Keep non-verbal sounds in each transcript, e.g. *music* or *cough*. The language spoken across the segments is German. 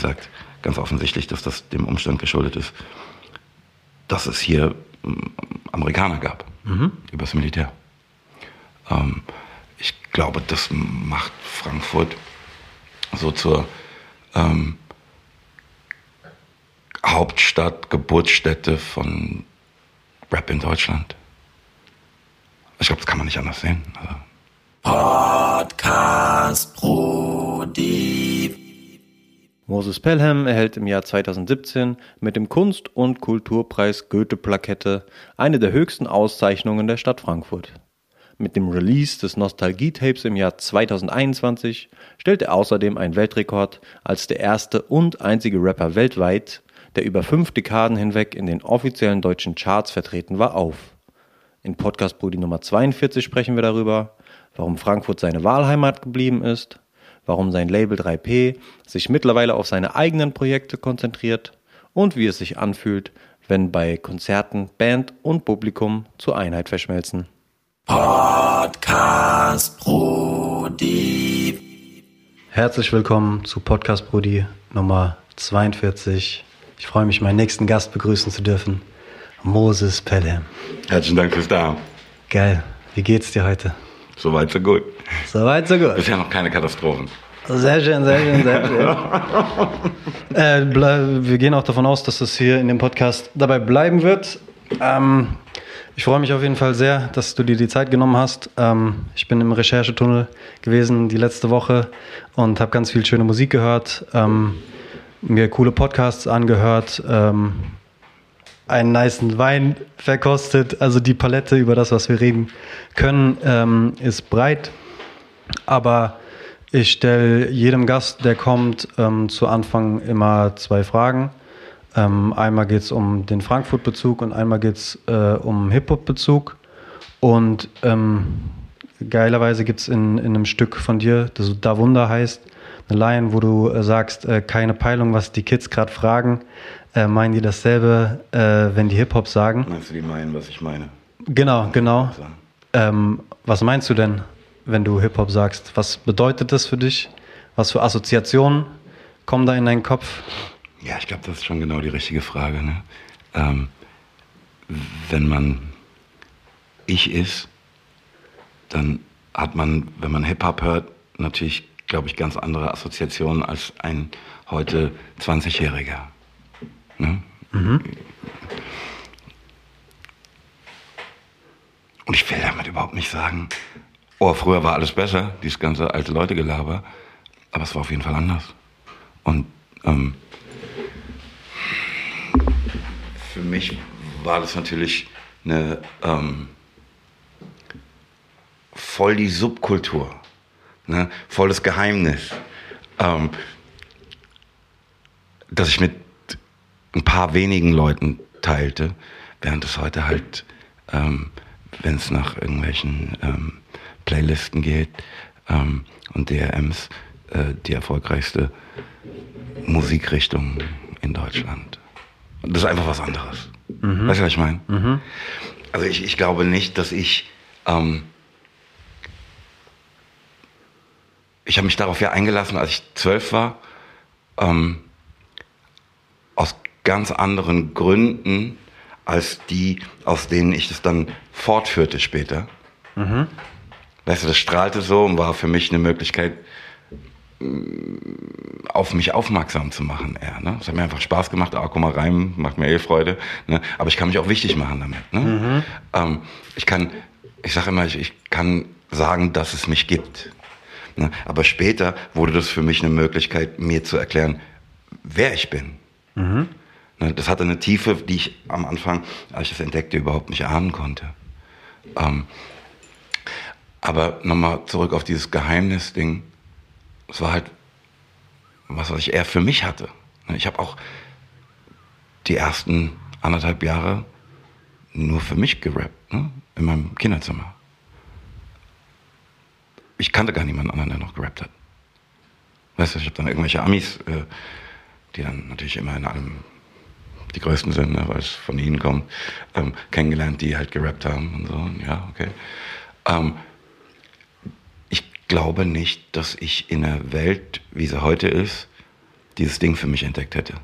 gesagt, ganz offensichtlich, dass das dem Umstand geschuldet ist, dass es hier ähm, Amerikaner gab, mhm. übers Militär. Ähm, ich glaube, das macht Frankfurt so zur ähm, Hauptstadt, Geburtsstätte von Rap in Deutschland. Ich glaube, das kann man nicht anders sehen. Also. Podcast Brody. Moses Pelham erhält im Jahr 2017 mit dem Kunst- und Kulturpreis Goethe-Plakette eine der höchsten Auszeichnungen der Stadt Frankfurt. Mit dem Release des Nostalgie-Tapes im Jahr 2021 stellt er außerdem einen Weltrekord als der erste und einzige Rapper weltweit, der über fünf Dekaden hinweg in den offiziellen deutschen Charts vertreten war, auf. In Podcast Brudi Nummer 42 sprechen wir darüber, warum Frankfurt seine Wahlheimat geblieben ist, warum sein Label 3P sich mittlerweile auf seine eigenen Projekte konzentriert und wie es sich anfühlt, wenn bei Konzerten Band und Publikum zur Einheit verschmelzen. Podcast Brody. Herzlich willkommen zu Podcast Brody Nummer 42. Ich freue mich, meinen nächsten Gast begrüßen zu dürfen, Moses Pelham. Herzlichen Dank fürs Da. Geil. Wie geht's dir heute? Soweit, so gut. Soweit, so gut. Bisher noch keine Katastrophen. Sehr schön, sehr schön, sehr schön. *laughs* äh, wir gehen auch davon aus, dass es hier in dem Podcast dabei bleiben wird. Ähm, ich freue mich auf jeden Fall sehr, dass du dir die Zeit genommen hast. Ähm, ich bin im Recherchetunnel gewesen die letzte Woche und habe ganz viel schöne Musik gehört, ähm, mir coole Podcasts angehört, ähm, einen niceen Wein verkostet. Also die Palette über das, was wir reden können, ähm, ist breit. Aber ich stelle jedem Gast, der kommt, ähm, zu Anfang immer zwei Fragen. Ähm, einmal geht es um den Frankfurt-Bezug und einmal geht es äh, um Hip-Hop-Bezug. Und ähm, geilerweise gibt es in, in einem Stück von dir, das Da Wunder heißt, eine Line, wo du äh, sagst, äh, keine Peilung, was die Kids gerade fragen. Äh, meinen die dasselbe, äh, wenn die Hip-Hop sagen? Meinst du, die meinen, was ich meine? Genau, genau. Ähm, was meinst du denn, wenn du Hip-Hop sagst? Was bedeutet das für dich? Was für Assoziationen kommen da in deinen Kopf? Ja, ich glaube, das ist schon genau die richtige Frage. Ne? Ähm, wenn man ich ist, dann hat man, wenn man Hip-Hop hört, natürlich, glaube ich, ganz andere Assoziationen als ein heute 20-Jähriger. Ne? Mhm. Und ich will damit überhaupt nicht sagen, oh, früher war alles besser, dieses ganze alte Leute-Gelaber, aber es war auf jeden Fall anders. Und ähm, für mich war das natürlich eine ähm, voll die Subkultur, ne? voll das Geheimnis, ähm, dass ich mit ein paar wenigen Leuten teilte, während es heute halt, ähm, wenn es nach irgendwelchen ähm, Playlisten geht ähm, und DRMs, äh, die erfolgreichste Musikrichtung in Deutschland. Das ist einfach was anderes. Mhm. Weißt du, was ich meine? Mhm. Also ich, ich glaube nicht, dass ich... Ähm, ich habe mich darauf ja eingelassen, als ich zwölf war, ähm, aus ganz anderen Gründen als die, aus denen ich das dann fortführte später. Mhm. Weißt du, das strahlte so und war für mich eine Möglichkeit, auf mich aufmerksam zu machen eher. Ne? Es hat mir einfach Spaß gemacht, ah, guck mal rein, macht mir eh Freude. Ne? Aber ich kann mich auch wichtig machen damit. Ne? Mhm. Ähm, ich kann, ich sage immer, ich, ich, kann sagen, dass es mich gibt. Ne? Aber später wurde das für mich eine Möglichkeit, mir zu erklären, wer ich bin. Mhm. Ne? Das hatte eine Tiefe, die ich am Anfang, als ich das entdeckte, überhaupt nicht ahnen konnte. Ähm, aber nochmal zurück auf dieses Geheimnis-Ding es war halt was, was ich eher für mich hatte. Ich habe auch die ersten anderthalb Jahre nur für mich gerappt, ne? in meinem Kinderzimmer. Ich kannte gar niemanden anderen, der noch gerappt hat. Weißt du, ich habe dann irgendwelche Amis, äh, die dann natürlich immer in allem die größten sind, ne, weil es von ihnen kommt, ähm, kennengelernt, die halt gerappt haben und so. Ja, okay. Ähm, glaube nicht, dass ich in einer Welt, wie sie heute ist, dieses Ding für mich entdeckt hätte.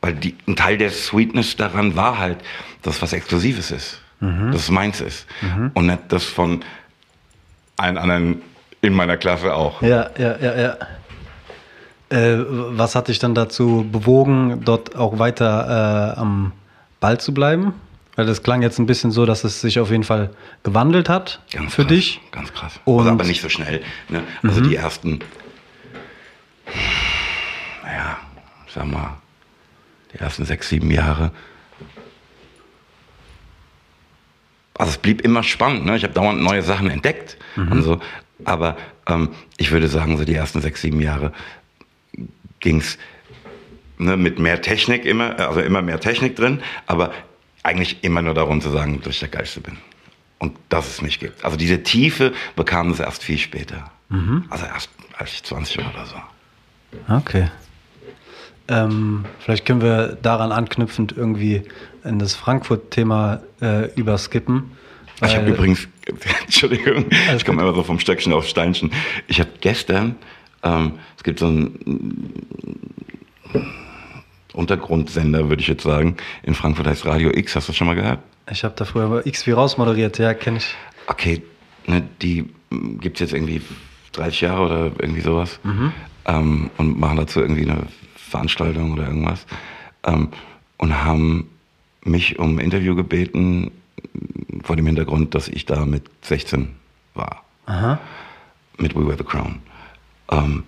Weil die, ein Teil der Sweetness daran war halt, dass es was Exklusives ist. Mhm. Dass es meins ist. Mhm. Und nicht das von allen anderen in meiner Klasse auch. Ja, ja, ja, ja. Äh, was hat dich dann dazu bewogen, dort auch weiter äh, am Ball zu bleiben? Weil das klang jetzt ein bisschen so, dass es sich auf jeden Fall gewandelt hat ganz für krass, dich. Ganz krass. Und also aber nicht so schnell. Ne? Also mhm. die ersten, naja, sag mal, die ersten sechs, sieben Jahre. Also es blieb immer spannend. Ne? Ich habe dauernd neue Sachen entdeckt mhm. und so. Aber ähm, ich würde sagen, so die ersten sechs, sieben Jahre ging es ne, mit mehr Technik immer, also immer mehr Technik drin, aber eigentlich immer nur darum zu sagen, dass ich der Geilste bin. Und dass es mich gibt. Also diese Tiefe bekam es erst viel später. Mhm. Also erst als ich 20 war oder so. Okay. Ähm, vielleicht können wir daran anknüpfend irgendwie in das Frankfurt-Thema äh, überskippen. Ich habe übrigens, *laughs* Entschuldigung, ich komme immer so vom Stöckchen auf Steinchen. Ich habe gestern, ähm, es gibt so einen Untergrundsender, würde ich jetzt sagen, in Frankfurt heißt Radio X. Hast du das schon mal gehört? Ich habe da früher X wie rausmoderiert, ja, kenne ich. Okay, ne, die gibt es jetzt irgendwie 30 Jahre oder irgendwie sowas mhm. ähm, und machen dazu irgendwie eine Veranstaltung oder irgendwas ähm, und haben mich um ein Interview gebeten vor dem Hintergrund, dass ich da mit 16 war. Aha. Mit We Wear the Crown. Ähm,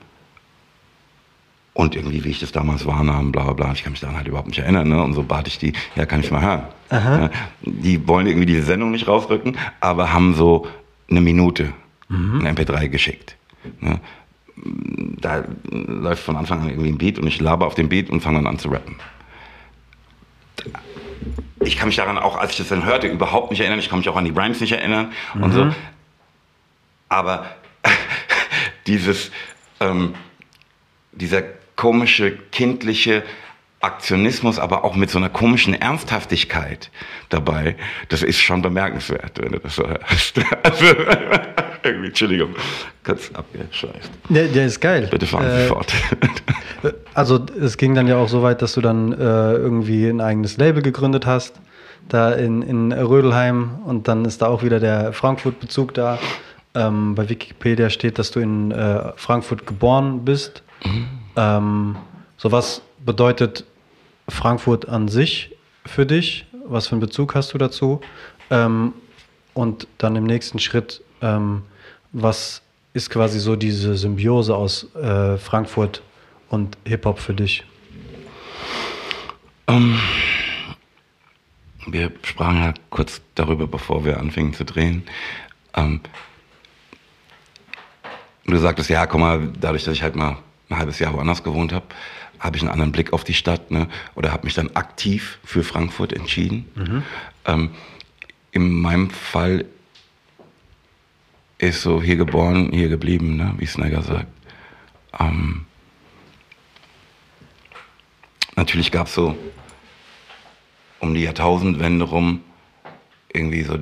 und irgendwie, wie ich das damals wahrnahm, bla bla bla, ich kann mich daran halt überhaupt nicht erinnern. Ne? Und so bat ich die, ja, kann ich mal hören. Ja, die wollen irgendwie diese Sendung nicht rausrücken, aber haben so eine Minute, mhm. ein MP3 geschickt. Ne? Da läuft von Anfang an irgendwie ein Beat und ich laber auf dem Beat und fange dann an zu rappen. Ich kann mich daran auch, als ich das dann hörte, überhaupt nicht erinnern. Ich kann mich auch an die Rhymes nicht erinnern mhm. und so. Mhm. Aber *laughs* dieses, ähm, dieser komische, kindliche Aktionismus, aber auch mit so einer komischen Ernsthaftigkeit dabei. Das ist schon bemerkenswert, wenn du das so hörst. *laughs* Also, irgendwie, Entschuldigung, kurz abgeschweift. Der, der ist geil. Bitte fahren Sie äh, fort. *laughs* Also es ging dann ja auch so weit, dass du dann äh, irgendwie ein eigenes Label gegründet hast, da in, in Rödelheim und dann ist da auch wieder der Frankfurt-Bezug da. Ähm, bei Wikipedia steht, dass du in äh, Frankfurt geboren bist. Mhm. Ähm, so was bedeutet Frankfurt an sich für dich? Was für einen Bezug hast du dazu? Ähm, und dann im nächsten Schritt, ähm, was ist quasi so diese Symbiose aus äh, Frankfurt und Hip-Hop für dich? Um, ähm, wir sprachen ja kurz darüber, bevor wir anfingen zu drehen. Um, ähm, du sagtest, ja, guck mal, dadurch, dass ich halt mal ein halbes Jahr woanders gewohnt habe, habe ich einen anderen Blick auf die Stadt ne? oder habe mich dann aktiv für Frankfurt entschieden. Mhm. Ähm, in meinem Fall ist so hier geboren, hier geblieben, ne? wie Snagger sagt. Ähm, natürlich gab es so um die Jahrtausendwende rum irgendwie so,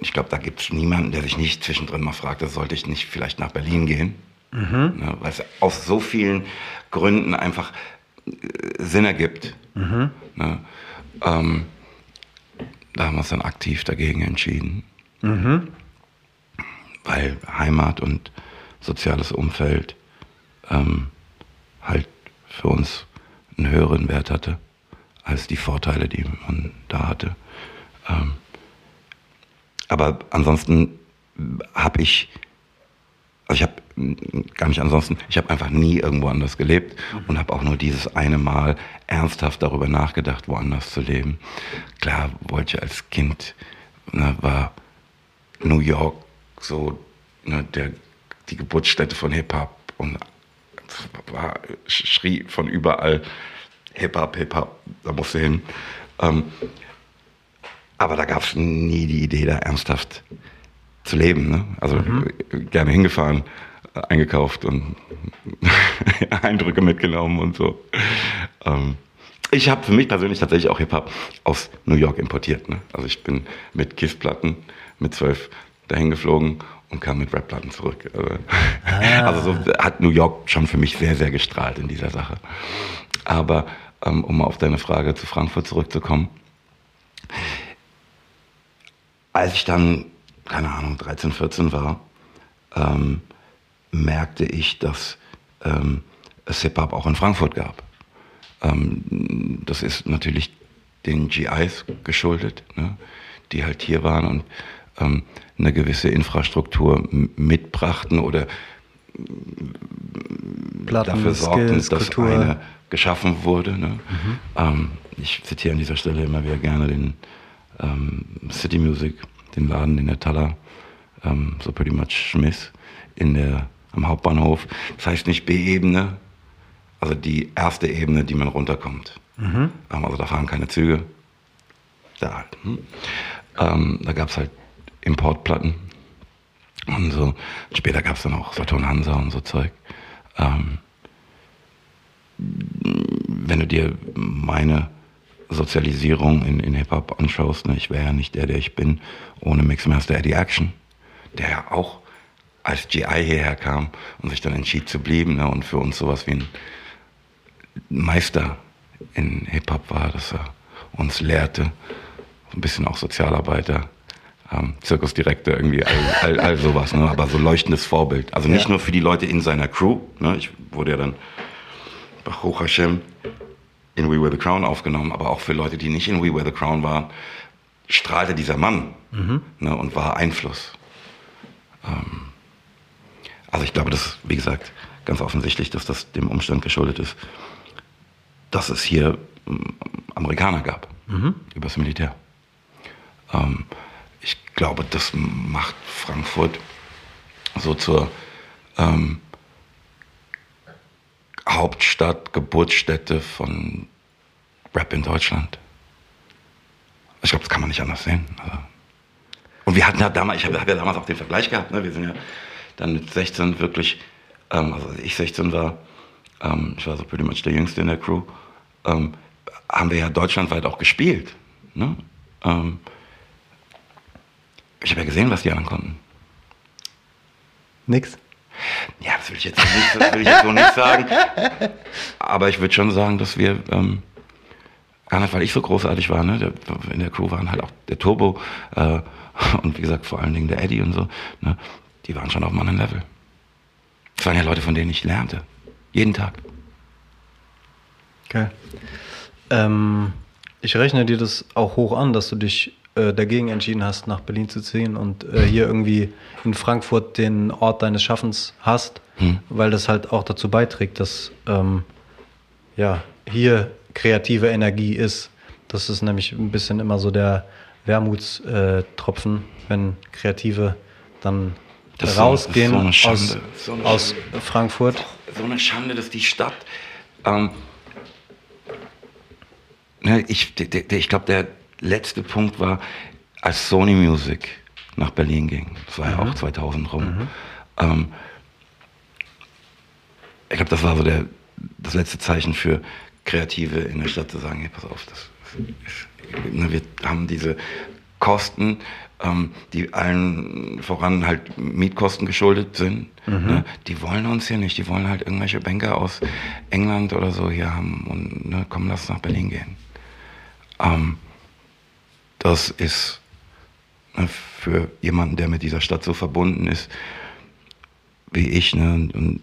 ich glaube, da gibt es niemanden, der sich nicht zwischendrin mal fragt, sollte ich nicht vielleicht nach Berlin gehen. Mhm. Ne, Weil es aus so vielen Gründen einfach äh, Sinn ergibt. Mhm. Ne? Ähm, da haben wir uns dann aktiv dagegen entschieden. Mhm. Weil Heimat und soziales Umfeld ähm, halt für uns einen höheren Wert hatte als die Vorteile, die man da hatte. Ähm, aber ansonsten habe ich also ich habe gar nicht ansonsten, ich habe einfach nie irgendwo anders gelebt und habe auch nur dieses eine Mal ernsthaft darüber nachgedacht, woanders zu leben. Klar wollte ich als Kind, ne, war New York so ne, der, die Geburtsstätte von Hip-Hop und war, schrie von überall Hip-Hop, Hip-Hop, da musste hin. Ähm, aber da gab es nie die Idee, da ernsthaft zu leben. Ne? Also mhm. gerne hingefahren, eingekauft und *laughs* Eindrücke mitgenommen und so. Ähm, ich habe für mich persönlich tatsächlich auch Hip-Hop aus New York importiert. Ne? Also ich bin mit Kiss-Platten mit zwölf dahin geflogen und kam mit Rap-Platten zurück. Also, ah. *laughs* also so hat New York schon für mich sehr, sehr gestrahlt in dieser Sache. Aber ähm, um auf deine Frage zu Frankfurt zurückzukommen, als ich dann, keine Ahnung, 13, 14 war, ähm, merkte ich, dass ähm, es Hip-Hop auch in Frankfurt gab. Ähm, das ist natürlich den GIs geschuldet, ne, die halt hier waren und ähm, eine gewisse Infrastruktur mitbrachten oder Platten, dafür sorgten, Skills, dass Kultur. eine geschaffen wurde. Ne? Mhm. Ähm, ich zitiere an dieser Stelle immer wieder gerne den ähm, City Music, den Laden in der Thaler, ähm, so pretty much Schmiss, in der, am Hauptbahnhof. Das heißt nicht B-Ebene, also die erste Ebene, die man runterkommt. Mhm. Ähm, also da fahren keine Züge. Da halt. Hm? Ähm, da gab es halt Importplatten und so. Später gab es dann auch Saturn Hansa und so Zeug. Ähm, wenn du dir meine Sozialisierung in, in Hip-Hop anschaust, ne, ich wäre ja nicht der, der ich bin, ohne Mixmaster Eddie Action, der ja auch als GI hierher kam und sich dann entschied zu bleiben ne, und für uns sowas wie ein Meister in Hip-Hop war, dass er uns lehrte, ein bisschen auch Sozialarbeiter, ähm, Zirkusdirektor, irgendwie all, all, all sowas, ne? aber so leuchtendes Vorbild. Also nicht ja. nur für die Leute in seiner Crew, ne? ich wurde ja dann Baruch Hashem in We Wear the Crown aufgenommen, aber auch für Leute, die nicht in We Wear the Crown waren, strahlte dieser Mann mhm. ne, und war Einfluss. Ähm, also ich glaube, das wie gesagt, ganz offensichtlich, dass das dem Umstand geschuldet ist, dass es hier ähm, Amerikaner gab, mhm. übers Militär. Ähm, ich glaube, das macht Frankfurt so zur ähm, Hauptstadt, Geburtsstätte von Rap in Deutschland. Ich glaube, das kann man nicht anders sehen. Also. Und wir hatten ja damals, ich habe hab ja damals auch den Vergleich gehabt, ne? wir sind ja dann mit 16 wirklich, ähm, also als ich 16 war, ähm, ich war so pretty much der Jüngste in der Crew, ähm, haben wir ja deutschlandweit auch gespielt. Ne? Ähm, ich habe ja gesehen, was die anderen konnten. Nix. Ja, das will ich jetzt, nicht, will ich jetzt so nicht sagen. Aber ich würde schon sagen, dass wir, ähm, weil ich so großartig war, ne? In der Crew waren halt auch der Turbo äh, und wie gesagt vor allen Dingen der Eddie und so. Ne? Die waren schon auf einem anderen Level. Das waren ja Leute, von denen ich lernte. Jeden Tag. Okay. Ähm, ich rechne dir das auch hoch an, dass du dich äh, dagegen entschieden hast, nach Berlin zu ziehen und äh, hier irgendwie in Frankfurt den Ort deines Schaffens hast, hm. weil das halt auch dazu beiträgt, dass ähm, ja, hier kreative Energie ist. Das ist nämlich ein bisschen immer so der Wermutstropfen, wenn Kreative dann das rausgehen so, so aus, so aus Frankfurt. So eine Schande, dass die Stadt. Ähm, ne, ich ich glaube, der letzte Punkt war, als Sony Music nach Berlin ging. Das war mhm. ja auch 2000 rum. Mhm. Ähm, ich glaube, das war so der, das letzte Zeichen für Kreative in der Stadt zu sagen, hey, pass auf, das ist, ne, wir haben diese Kosten, ähm, die allen voran halt Mietkosten geschuldet sind. Mhm. Ne? Die wollen uns hier nicht, die wollen halt irgendwelche Banker aus England oder so hier haben und ne, komm, lass nach Berlin gehen. Ähm, das ist ne, für jemanden, der mit dieser Stadt so verbunden ist, wie ich, ne, und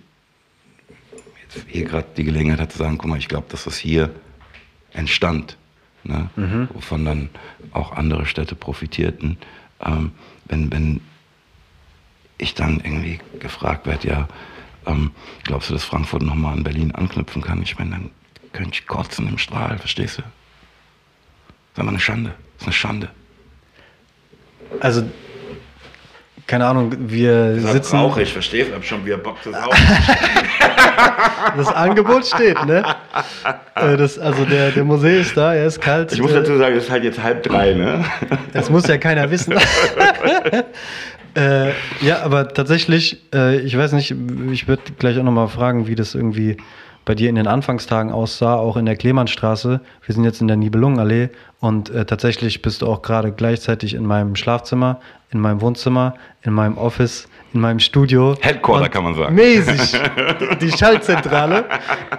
jetzt hier gerade die Gelegenheit hat zu sagen, guck mal, ich glaube, dass das hier entstand, ne, mhm. wovon dann auch andere Städte profitierten. Ähm, wenn, wenn ich dann irgendwie gefragt werde, ja, ähm, glaubst du, dass Frankfurt nochmal an Berlin anknüpfen kann? Ich meine, dann könnte ich kotzen im Strahl, verstehst du? Das ist aber eine Schande. Das ist eine Schande. Also, keine Ahnung, wir das sitzen. Auch ich verstehe, ich habe schon wieder Bock zu *laughs* saugen. das Angebot steht, ne? Äh, das, also der, der Musee ist da, er ist kalt. Ich muss dazu sagen, es ist halt jetzt halb drei, ne? Das muss ja keiner wissen. *laughs* äh, ja, aber tatsächlich, äh, ich weiß nicht, ich würde gleich auch nochmal fragen, wie das irgendwie bei dir in den Anfangstagen aussah, auch in der Klemmannstraße. Wir sind jetzt in der Nibelungenallee Und äh, tatsächlich bist du auch gerade gleichzeitig in meinem Schlafzimmer, in meinem Wohnzimmer, in meinem Office, in meinem Studio. Headquarter kann man sagen. Mäßig. *laughs* Die, Schaltzentrale.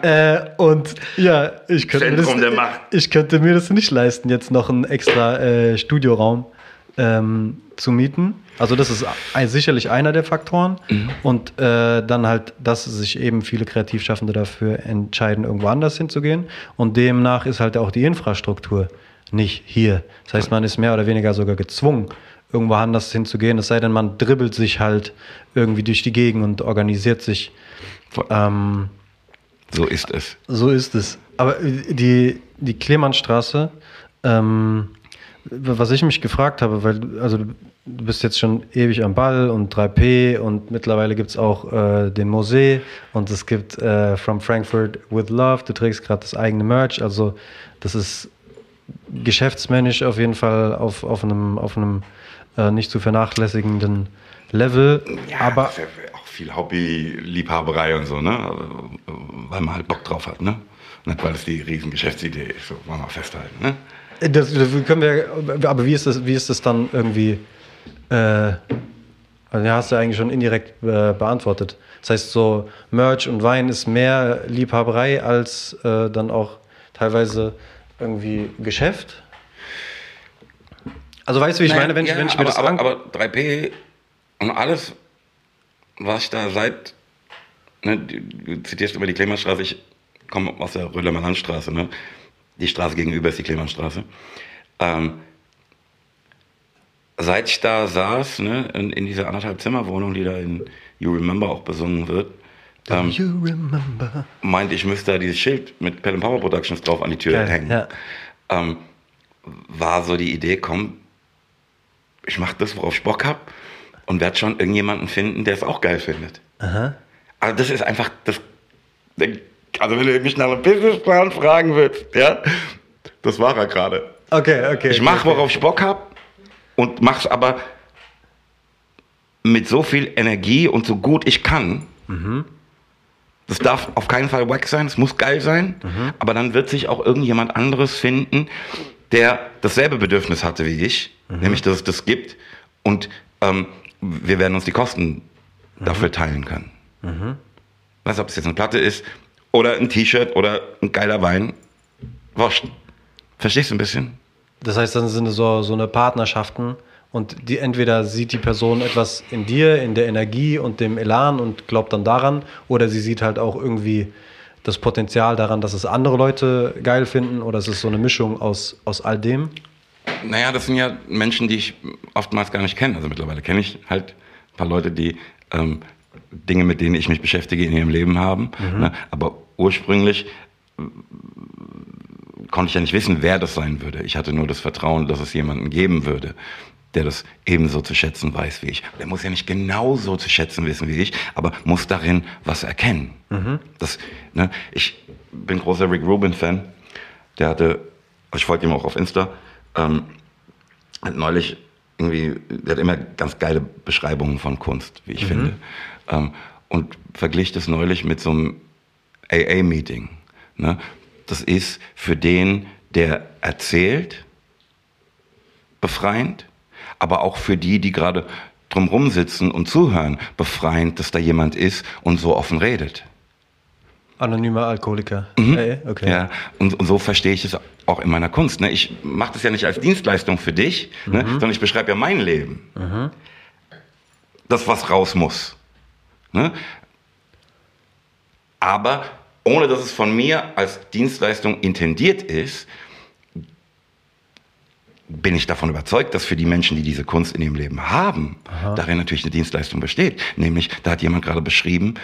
äh, und ja, ich könnte, mir das, ich könnte mir das nicht leisten, jetzt noch einen extra äh, Studioraum ähm, zu mieten. Also das ist ein, sicherlich einer der Faktoren. Mhm. Und äh, dann halt, dass sich eben viele Kreativschaffende dafür entscheiden, irgendwo anders hinzugehen. Und demnach ist halt auch die Infrastruktur nicht hier. Das heißt, man ist mehr oder weniger sogar gezwungen, irgendwo anders hinzugehen. Es sei denn, man dribbelt sich halt irgendwie durch die Gegend und organisiert sich. Ähm, So ist es. so ist es. Aber die, die Klemannstraße, ähm, was ich mich gefragt habe, weil du- also du du bist jetzt schon ewig am Ball und 3P und mittlerweile gibt es auch äh, den Mosee und es gibt äh, From Frankfurt with Love, du trägst gerade das eigene Merch, also das ist geschäftsmännisch auf jeden Fall auf, auf einem, auf einem äh, nicht zu vernachlässigenden Level. aber ist ja auch viel Hobby-Liebhaberei und so, ne? Weil man halt Bock drauf hat, ne? Nicht, weil es die riesen Geschäftsidee ist, so wollen wir festhalten, ne? Das, das können wir, aber wie ist das, wie ist das dann irgendwie? Äh, also hast du eigentlich schon indirekt äh, beantwortet. Das heißt, so Merch und Wein ist mehr Liebhaberei als äh, dann auch teilweise irgendwie Geschäft. Also weißt du, wie ich meine, wenn ich, wenn ich mir aber, das aber, aber 3P und alles, was ich da seit, ne, du zitierst über die Klemmerstraße, ich komme aus der Rödler Landstraße, ne? Die Straße gegenüber ist die Klemmerstraße. Ähm, seit ich da saß, ne, in, in dieser anderthalb Zimmerwohnung, die da in You Remember auch besungen wird, ähm, you remember? meinte ich müsste da dieses Schild mit Pelham Power Productions drauf an die Tür Geil, hängen. ja. Ähm, war so die Idee, komm, ich mach das, worauf ich Bock hab und werde schon irgendjemanden finden, der es auch geil findet. Aha. Also das ist einfach das. Also wenn du mich nach einem Businessplan fragen willst, ja, das war er gerade. Okay, okay. Ich mache, worauf ich Bock hab und mach's aber mit so viel Energie und so gut ich kann. Das darf auf keinen Fall wack sein, es muss geil sein, aber dann wird sich auch irgendjemand anderes finden, der dasselbe Bedürfnis hatte wie ich, nämlich dass es das gibt und ähm, wir werden uns die Kosten dafür teilen können. Weißt du, ob es jetzt eine Platte ist oder ein T-Shirt oder ein geiler Wein, wurscht. Verstehst du ein bisschen? Das heißt, dann sind es so, so eine Partnerschaften und die entweder sieht die Person etwas in dir, in der Energie und dem Elan und glaubt dann daran, oder sie sieht halt auch irgendwie das Potenzial daran, dass es andere Leute geil finden, oder es ist so eine Mischung aus, aus all dem. Naja, das sind ja Menschen, die ich oftmals gar nicht kenne. Also mittlerweile kenne ich halt ein paar Leute, die ähm, Dinge, mit denen ich mich beschäftige, in ihrem Leben haben. Ne? Aber ursprünglich äh, konnte ich ja nicht wissen, wer das sein würde. Ich hatte nur das Vertrauen, dass es jemanden geben würde, der das ebenso zu schätzen weiß wie ich. Der muss ja nicht genauso zu schätzen wissen wie ich, aber muss darin was erkennen. Das, ne, ich bin großer Rick Rubin-Fan. Der hatte, ich folge ihm auch auf Insta, ähm, hat neulich irgendwie, der hat immer ganz geile Beschreibungen von Kunst, wie ich finde. Ähm, und verglich das neulich mit so einem AA-Meeting. Ne? Das ist für den, der erzählt, befreiend, aber auch für die, die gerade drumrum sitzen und zuhören, befreiend, dass da jemand ist und so offen redet. Anonymer Alkoholiker. Ey, okay. Mhm. Ja, und, und so verstehe ich es auch in meiner Kunst. Ne? Ich mache das ja nicht als Dienstleistung für dich, ne? sondern ich beschreibe ja mein Leben. Das, was raus muss. Ne? Aber ohne dass es von mir als Dienstleistung intendiert ist, bin ich davon überzeugt, dass für die Menschen, die diese Kunst in ihrem Leben haben, darin natürlich eine Dienstleistung besteht. Nämlich, da hat jemand gerade beschrieben,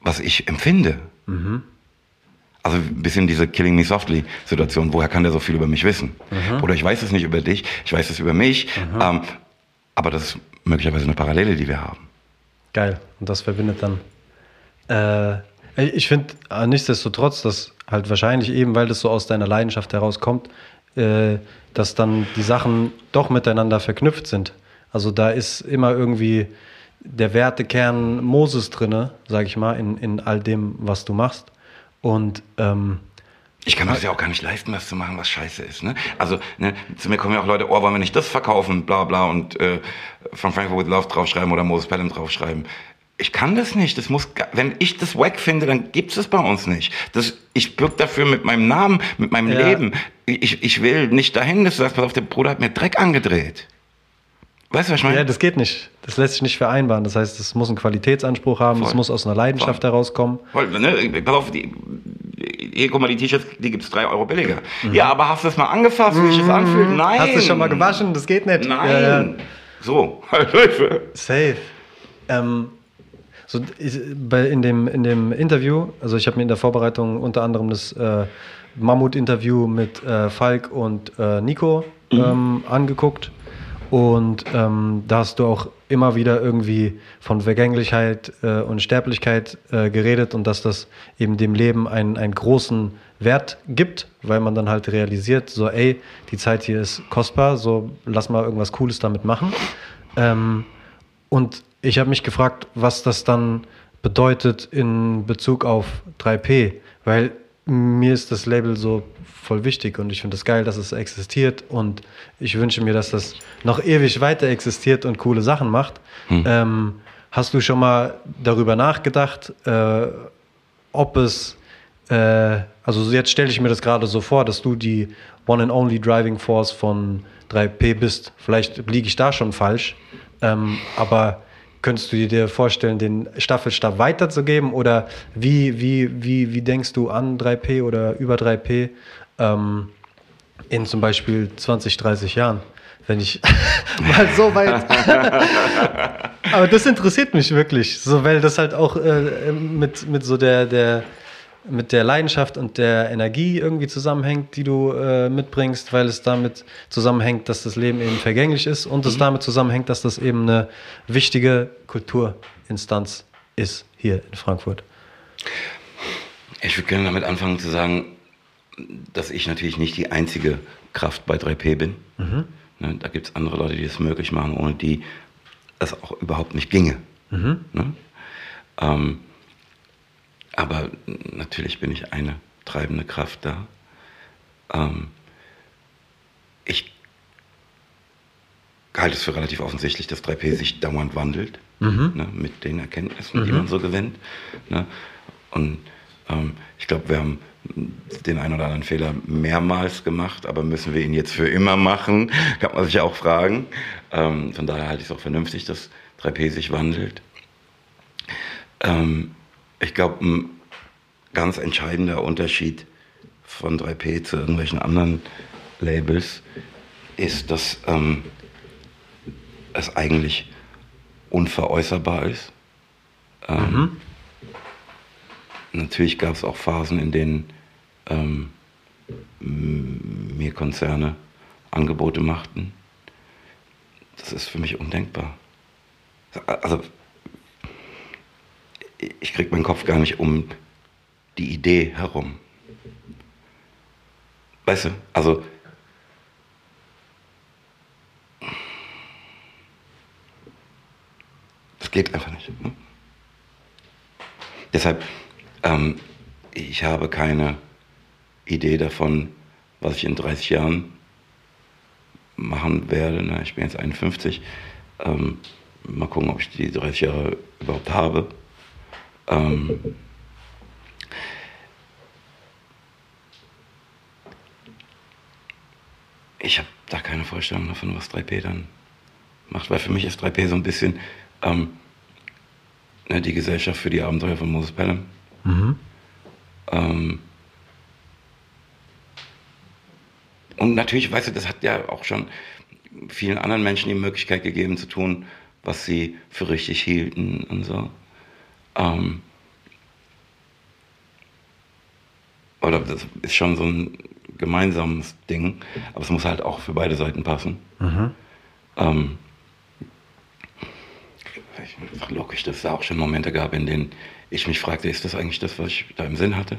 was ich empfinde. Also ein bisschen diese Killing Me Softly Situation. Woher kann der so viel über mich wissen? Oder ich weiß es nicht über dich, ich weiß es über mich. Ähm, aber das ist möglicherweise eine Parallele, die wir haben. Geil. Und das verbindet dann. Äh, ich finde äh, nichtsdestotrotz, dass halt wahrscheinlich eben, weil das so aus deiner Leidenschaft herauskommt, äh, dass dann die Sachen doch miteinander verknüpft sind. Also da ist immer irgendwie der Wertekern Moses drinne, sag ich mal, in, in all dem, was du machst. Und ähm, Ich kann mir das ja auch gar nicht leisten, was zu machen, was scheiße ist. Ne? Also ne, zu mir kommen ja auch Leute, oh, wollen wir nicht das verkaufen, bla bla und äh, von Frankfurt with Love draufschreiben oder Moses Pelham draufschreiben. Ich kann das nicht. Das muss, wenn ich das wack finde, dann gibt es das bei uns nicht. Das, ich bürg dafür mit meinem Namen, mit meinem Ja. Leben. Ich, ich will nicht dahin, dass du sagst, pass auf, der Bruder hat mir Dreck angedreht. Weißt du, was ich meine? Ja, das geht nicht. Das lässt sich nicht vereinbaren. Das heißt, es muss einen Qualitätsanspruch haben, es Voll. muss aus einer Leidenschaft herauskommen. Voll, ne? Pass auf, die, hier, guck mal, die T-Shirts, die gibt's drei Euro billiger. Ja, aber hast du es mal angefasst, wie sich das anfühlt? Nein. Mhm. Hast du schon mal gewaschen? Das geht nicht. Nein. Ja, ja. So. *laughs* Safe. Ähm, so bei, in, dem, in dem Interview, also ich habe mir in der Vorbereitung unter anderem das äh, Mammut-Interview mit äh, Falk und äh, Nico ähm, angeguckt. Und ähm, da hast du auch immer wieder irgendwie von Vergänglichkeit äh, und Sterblichkeit äh, geredet und dass das eben dem Leben einen, einen großen Wert gibt, weil man dann halt realisiert, so ey, die Zeit hier ist kostbar, so lass mal irgendwas Cooles damit machen. Ähm, und ich habe mich gefragt, was das dann bedeutet in Bezug auf 3P, weil mir ist das Label so voll wichtig und ich finde es geil, dass es existiert und ich wünsche mir, dass das noch ewig weiter existiert und coole Sachen macht. Ähm, hast du schon mal darüber nachgedacht, äh, ob es, äh, also jetzt stelle ich mir das gerade so vor, dass du die One and Only Driving Force von 3P bist. Vielleicht liege ich da schon falsch, ähm, aber könntest du dir vorstellen, den Staffelstab weiterzugeben oder wie, wie, wie, wie denkst du an 3P oder über 3P ähm, in zum Beispiel 20, 30 Jahren? Wenn ich *laughs* mal so weit. *laughs* Aber das interessiert mich wirklich, so, weil das halt auch äh, mit, mit so der, der, mit der Leidenschaft und der Energie irgendwie zusammenhängt, die du äh, mitbringst, weil es damit zusammenhängt, dass das Leben eben vergänglich ist und es damit zusammenhängt, dass das eben eine wichtige Kulturinstanz ist hier in Frankfurt. Ich würde gerne damit anfangen zu sagen, dass ich natürlich nicht die einzige Kraft bei 3P bin. Ne, da gibt es andere Leute, die das möglich machen, ohne die das auch überhaupt nicht ginge. Ne? Ähm, aber natürlich bin ich eine treibende Kraft da. Ähm, ich halte es für relativ offensichtlich, dass 3P sich dauernd wandelt, ne, mit den Erkenntnissen, die man so gewinnt. Ne? Und ähm, ich glaube, wir haben den einen oder anderen Fehler mehrmals gemacht, aber müssen wir ihn jetzt für immer machen? *laughs* Kann man sich ja auch fragen. Ähm, von daher halte ich es auch vernünftig, dass 3P sich wandelt. Ähm, ich glaube, ein ganz entscheidender Unterschied von 3P zu irgendwelchen anderen Labels ist, dass ähm, es eigentlich unveräußerbar ist. Ähm, Natürlich gab es auch Phasen, in denen ähm, mir Konzerne Angebote machten. Das ist für mich undenkbar. Also ich krieg meinen Kopf gar nicht um die Idee herum. Weißt du, also das geht einfach nicht. Ne? Deshalb, ähm, ich habe keine Idee davon, was ich in 30 Jahren machen werde. Ne? Ich bin jetzt 51. Ähm, mal gucken, ob ich die 30 Jahre überhaupt habe. Ähm, ich habe da keine Vorstellung davon, was 3P dann macht, weil für mich ist 3P so ein bisschen ähm, ne, die Gesellschaft für die Abenteuer von Moses Pelham. Ähm, und natürlich, weißt du, das hat ja auch schon vielen anderen Menschen die Möglichkeit gegeben zu tun, was sie für richtig hielten und so. Ähm, oder das ist schon so ein gemeinsames Ding, aber es muss halt auch für beide Seiten passen. Ähm, ich sag logisch, dass es auch schon Momente gab, in denen ich mich fragte, ist das eigentlich das, was ich da im Sinn hatte?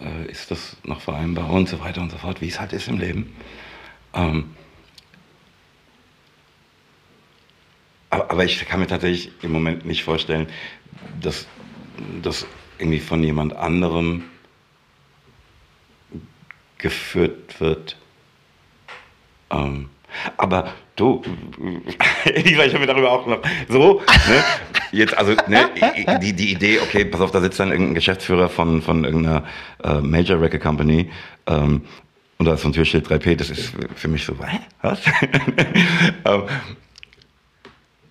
Äh, ist das noch vereinbar und so weiter und so fort, wie es halt ist im Leben. Ähm, aber, aber ich kann mir tatsächlich im Moment nicht vorstellen, dass das irgendwie von jemand anderem geführt wird. Ähm, aber du, *laughs* ich habe mir darüber auch noch so, ne, jetzt, also, ne, die, die Idee, okay, pass auf, da sitzt dann irgendein Geschäftsführer von, von irgendeiner äh, Major Record Company ähm, und da ist so ein Türschild 3P, das ist für mich so, hä, was? *laughs* ähm,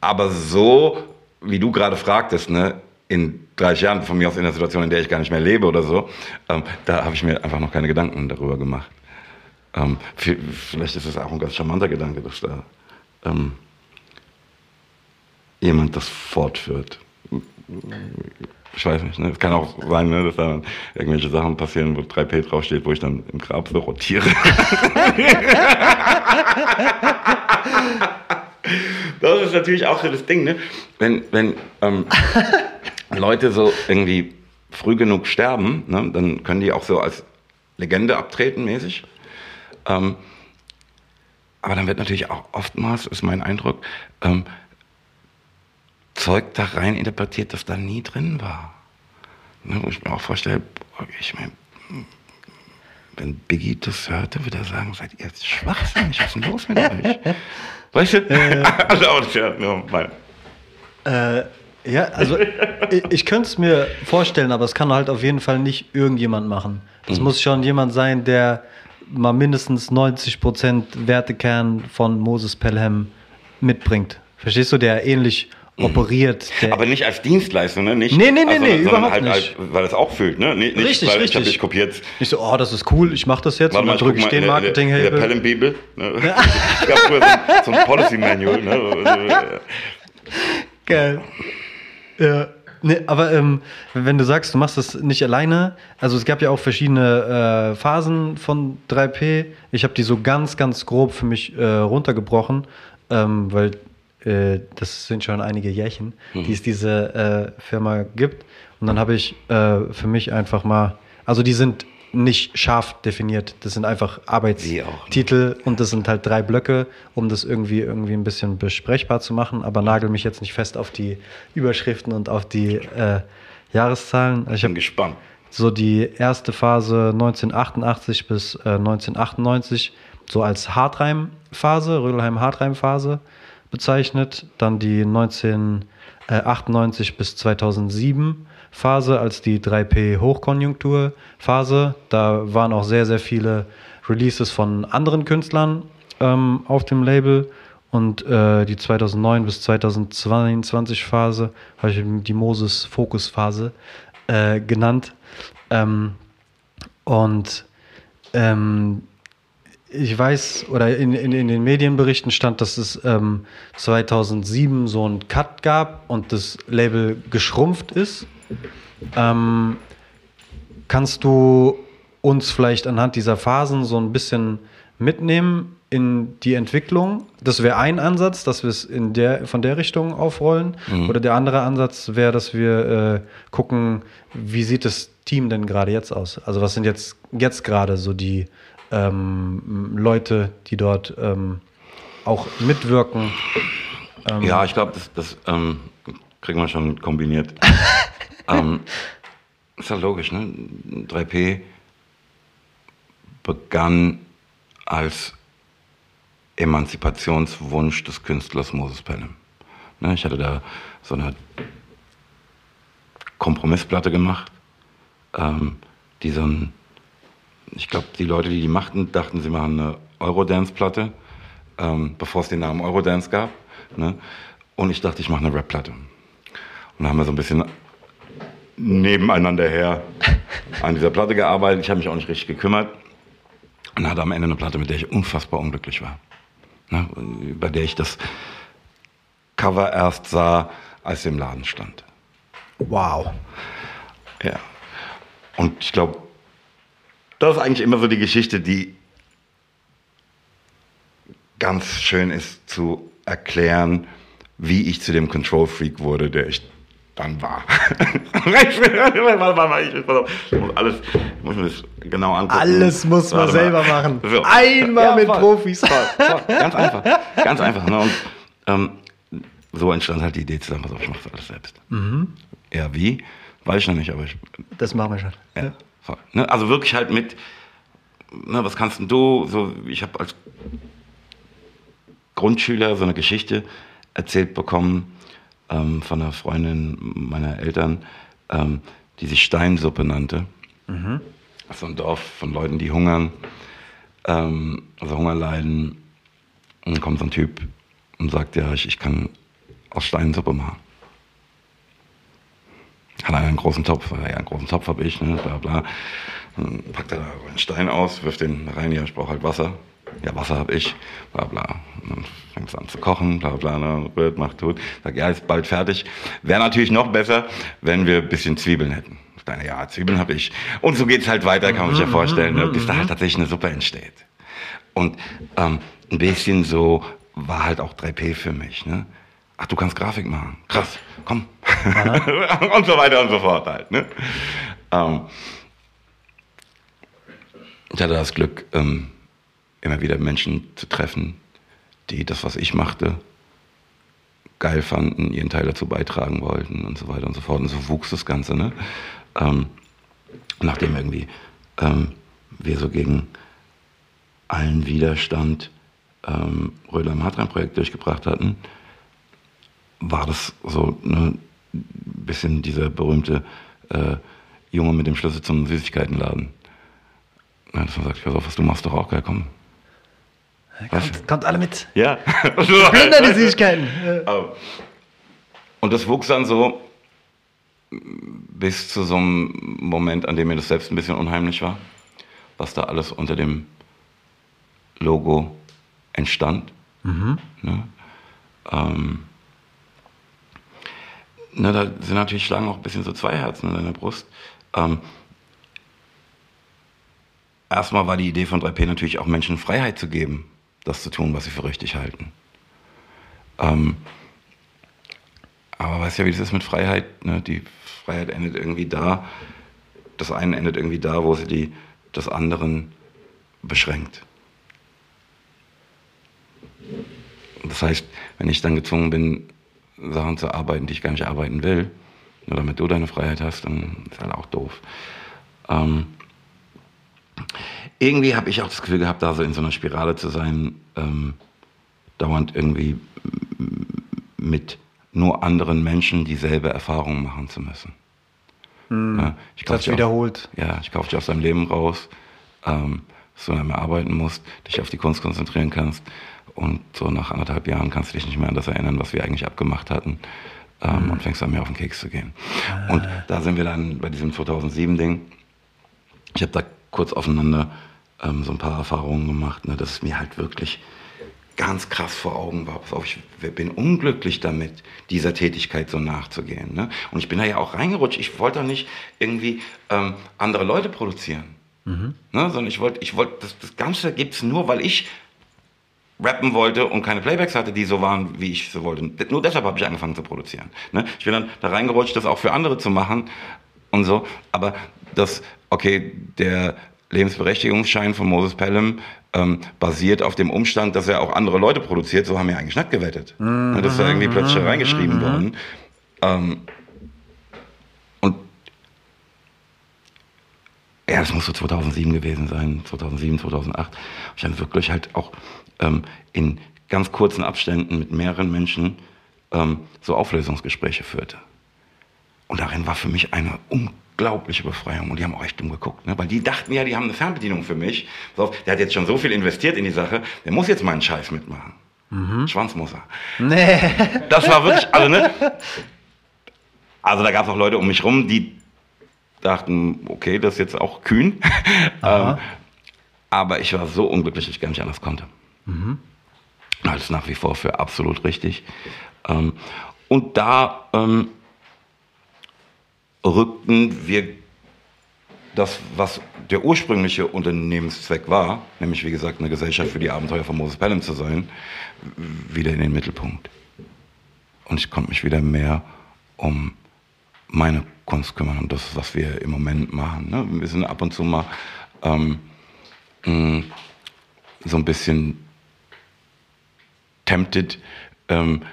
aber so, wie du gerade fragtest, ne, in 30 Jahren, von mir aus in der Situation, in der ich gar nicht mehr lebe oder so, ähm, da habe ich mir einfach noch keine Gedanken darüber gemacht. Ähm, vielleicht ist es auch ein ganz charmanter Gedanke, dass da ähm, jemand das fortführt. Ich weiß nicht, ne? es kann auch sein, ne, dass da irgendwelche Sachen passieren, wo 3P draufsteht, wo ich dann im Grab so rotiere. *laughs* das ist natürlich auch so das Ding, ne? wenn, wenn ähm, *laughs* Leute so irgendwie früh genug sterben, ne, dann können die auch so als Legende abtreten mäßig. Ähm, aber dann wird natürlich auch oftmals, ist mein Eindruck, ähm, Zeug da rein interpretiert, das da nie drin war. Ne, wo ich mir auch vorstelle, ich meine, wenn Biggie das hörte, würde er sagen, seid ihr jetzt schwachsinnig, was ist denn los mit euch? *laughs* Weißt du? Äh, *laughs* also. Äh, ja, also *laughs* ich, ich könnte es mir vorstellen, aber es kann halt auf jeden Fall nicht irgendjemand machen. Das mhm. muss schon jemand sein, der mal mindestens 90% Wertekern von Moses Pelham mitbringt. Verstehst du, der ähnlich. Operiert. Aber nicht als Dienstleistung, ne? Nicht, nee, nee, nee, also, nee überhaupt halt, nicht. Halt, weil es auch fühlt, ne? Nicht, richtig, weil richtig. ich habe dich kopiert. Nicht so, oh, das ist cool, ich mache das jetzt Warte und dann drücke ich den marketing In der, der Pelham-Bibel. Ne? *laughs* es gab früher so, so ein Policy-Manual. Ne? Geil. Ja. Nee, aber ähm, wenn du sagst, du machst das nicht alleine, also es gab ja auch verschiedene äh, Phasen von 3P. Ich habe die so ganz, ganz grob für mich äh, runtergebrochen, ähm, weil äh, das sind schon einige Jährchen, mhm. die es diese äh, Firma gibt. Und dann habe ich äh, für mich einfach mal, also die sind nicht scharf definiert. Das sind einfach Arbeitstitel und das sind halt drei Blöcke, um das irgendwie irgendwie ein bisschen besprechbar zu machen. Aber nagel mich jetzt nicht fest auf die Überschriften und auf die äh, Jahreszahlen. Also ich bin gespannt. So die erste Phase 1988 bis äh, 1998 so als Hartreim-Phase, Rödelheim-Hartreim-Phase bezeichnet. Dann die 1998 bis 2007 Phase als die 3P Hochkonjunktur Phase. Da waren auch sehr, sehr viele Releases von anderen Künstlern ähm, auf dem Label. Und äh, die 2009 bis 2022 Phase habe ich die Moses Fokus Phase äh, genannt. Ähm, und ähm, ich weiß, oder in, in, in, den Medienberichten stand, dass es ähm, 2007 so einen Cut gab und das Label geschrumpft ist. Ähm, kannst du uns vielleicht anhand dieser Phasen so ein bisschen mitnehmen in die Entwicklung? Das wäre ein Ansatz, dass wir es in der, von der Richtung aufrollen. Mhm. Oder der andere Ansatz wäre, dass wir äh, gucken, wie sieht das Team denn gerade jetzt aus? Also was sind jetzt, jetzt gerade so die ähm, Leute, die dort ähm, auch mitwirken? Ähm, ja, ich glaube, das, das ähm, kriegen wir schon kombiniert. *laughs* ähm, ist ja logisch, ne? 3P begann als Emanzipationswunsch des Künstlers Moses Pelham. Ne, ich hatte da so eine Kompromissplatte gemacht, ähm, die so ein, ich glaube, die Leute, die die machten, dachten, sie machen eine Eurodance-Platte, ähm, bevor es den Namen Eurodance gab. Ne? Und ich dachte, ich mache eine Rap-Platte. Und da haben wir so ein bisschen nebeneinander her an dieser Platte gearbeitet. Ich habe mich auch nicht richtig gekümmert und hatte am Ende eine Platte, mit der ich unfassbar unglücklich war. Ne, bei der ich das Cover erst sah, als sie im Laden stand. Wow. Ja. Und ich glaube, das ist eigentlich immer so die Geschichte, die ganz schön ist zu erklären, wie ich zu dem Control Freak wurde, der ich dann war. *laughs* ich muss alles, muss mir das genau angucken. Alles muss man selber machen. So. Einmal ja, mit voll, Profis. Voll, voll. Ganz einfach. Ganz einfach. Ne? Und ähm, so entstand halt die Idee zusammen, pass auf, ich mache das alles selbst. Mhm. Ja, wie? Weiß ich noch nicht, aber ich. Das machen wir schon. Ja, voll. Ne? Also wirklich halt mit ne, was kannst du? So, ich habe als Grundschüler so eine Geschichte erzählt bekommen ähm, von einer Freundin meiner Eltern, ähm, die sich Steinsuppe nannte. Mhm. So ein Dorf von Leuten, die hungern, ähm, also Hunger leiden. Und dann kommt so ein Typ und sagt, ja, ich, ich kann aus Steinsuppe machen. Hat einen großen Topf, ja, einen großen Topf habe ich, ne, bla bla. Dann packt er da einen Stein aus, wirft den rein, ja, ich brauche halt Wasser. Ja, Wasser habe ich, bla bla. Und dann fängt es an zu kochen, bla bla, ne, rührt, macht, tut. Sag, ja, ist bald fertig. Wäre natürlich noch besser, wenn wir ein bisschen Zwiebeln hätten. Deine, ja, Zwiebeln habe ich. Und so geht's halt weiter, kann man sich ja vorstellen, ne, bis da halt tatsächlich eine Suppe entsteht. Und ähm, ein bisschen so war halt auch 3P für mich. Ne? Ach, du kannst Grafik machen. Krass, komm. *laughs* und so weiter und so fort halt. Ne? Ähm, ich hatte das Glück, ähm, immer wieder Menschen zu treffen, die das, was ich machte, geil fanden, ihren Teil dazu beitragen wollten und so weiter und so fort. Und so wuchs das Ganze. Ne? Ähm, nachdem irgendwie ähm, wir so gegen allen Widerstand ähm, Röder im Hartrein-Projekt durchgebracht hatten, war das so ein ne, bisschen dieser berühmte äh, Junge mit dem Schlüssel zum Süßigkeitenladen. Ja, dass man sagt, pass auf, was du machst doch auch geil, komm. Kommt, kommt alle mit. Ja. *laughs* *laughs* Blinder die Süßigkeiten. Und das wuchs dann so bis zu so einem Moment, an dem mir das selbst ein bisschen unheimlich war, was da alles unter dem Logo entstand. Mhm. Ne? Ähm, ne, da sind natürlich schlagen auch ein bisschen so zwei Herzen in deiner Brust. Ähm, erstmal war die Idee von 3P natürlich auch Menschen Freiheit zu geben, das zu tun, was sie für richtig halten. Ähm, aber weißt ja, wie das ist mit Freiheit. Ne? Die Freiheit endet irgendwie da. Das eine endet irgendwie da, wo sie die des anderen beschränkt. Das heißt, wenn ich dann gezwungen bin, Sachen zu arbeiten, die ich gar nicht arbeiten will, nur damit du deine Freiheit hast, dann ist halt auch doof. Ähm, irgendwie habe ich auch das Gefühl gehabt, da so in so einer Spirale zu sein, ähm, dauernd irgendwie mit nur anderen Menschen dieselbe Erfahrung machen zu müssen. Hm, ja, ich das wiederholt. Aus, ja, ich kaufe dich aus deinem Leben raus, ähm, dass du mehr arbeiten musst, dich auf die Kunst konzentrieren kannst und so nach anderthalb Jahren kannst du dich nicht mehr an das erinnern, was wir eigentlich abgemacht hatten. Ähm, mhm. Und fängst an, mir auf den Keks zu gehen. Ah. Und da sind wir dann bei diesem 2007-Ding. Ich habe da kurz aufeinander ähm, so ein paar Erfahrungen gemacht, ne, dass es mir halt wirklich ganz krass vor Augen war. Pass auf, ich bin unglücklich damit, dieser Tätigkeit so nachzugehen. Ne? Und ich bin da ja auch reingerutscht. Ich wollte doch nicht irgendwie ähm, andere Leute produzieren. Mhm. Ne? Sondern ich wollte, ich wollte, das, das Ganze gibt es nur, weil ich rappen wollte und keine Playbacks hatte, die so waren, wie ich so wollte. Nur deshalb habe ich angefangen zu produzieren. Ne? Ich bin dann da reingerutscht, das auch für andere zu machen und so. Aber das, okay, der Lebensberechtigungsschein von Moses Pelham ähm, basiert auf dem Umstand, dass er auch andere Leute produziert. So haben wir eigentlich nicht gewettet. Mhm. Das ist ja irgendwie plötzlich reingeschrieben mhm. worden. Ähm, und ja, das muss so 2007 gewesen sein, 2007, 2008. Ich dann wirklich halt auch ähm, in ganz kurzen Abständen mit mehreren Menschen ähm, so Auflösungsgespräche führte. Und darin war für mich eine unglaubliche Befreiung. Und die haben auch echt dumm geguckt, ne? weil die dachten ja, die haben eine Fernbedienung für mich. So, der hat jetzt schon so viel investiert in die Sache, der muss jetzt meinen Scheiß mitmachen. Mhm. Schwanzmusser. Nee. Das war wirklich, also, ne? Also da gab es auch Leute um mich rum, die dachten, okay, das ist jetzt auch kühn. *laughs* ähm, aber ich war so unglücklich, dass ich gar nicht anders konnte. Mhm. Halte es nach wie vor für absolut richtig. Ähm, und da ähm, rückten wir das, was der ursprüngliche Unternehmenszweck war, nämlich wie gesagt eine Gesellschaft für die Abenteuer von Moses Pelham zu sein, wieder in den Mittelpunkt. Und ich konnte mich wieder mehr um meine Kunst kümmern und das, was wir im Moment machen. Ne? Wir sind ab und zu mal ähm, so ein bisschen tempted, ähm,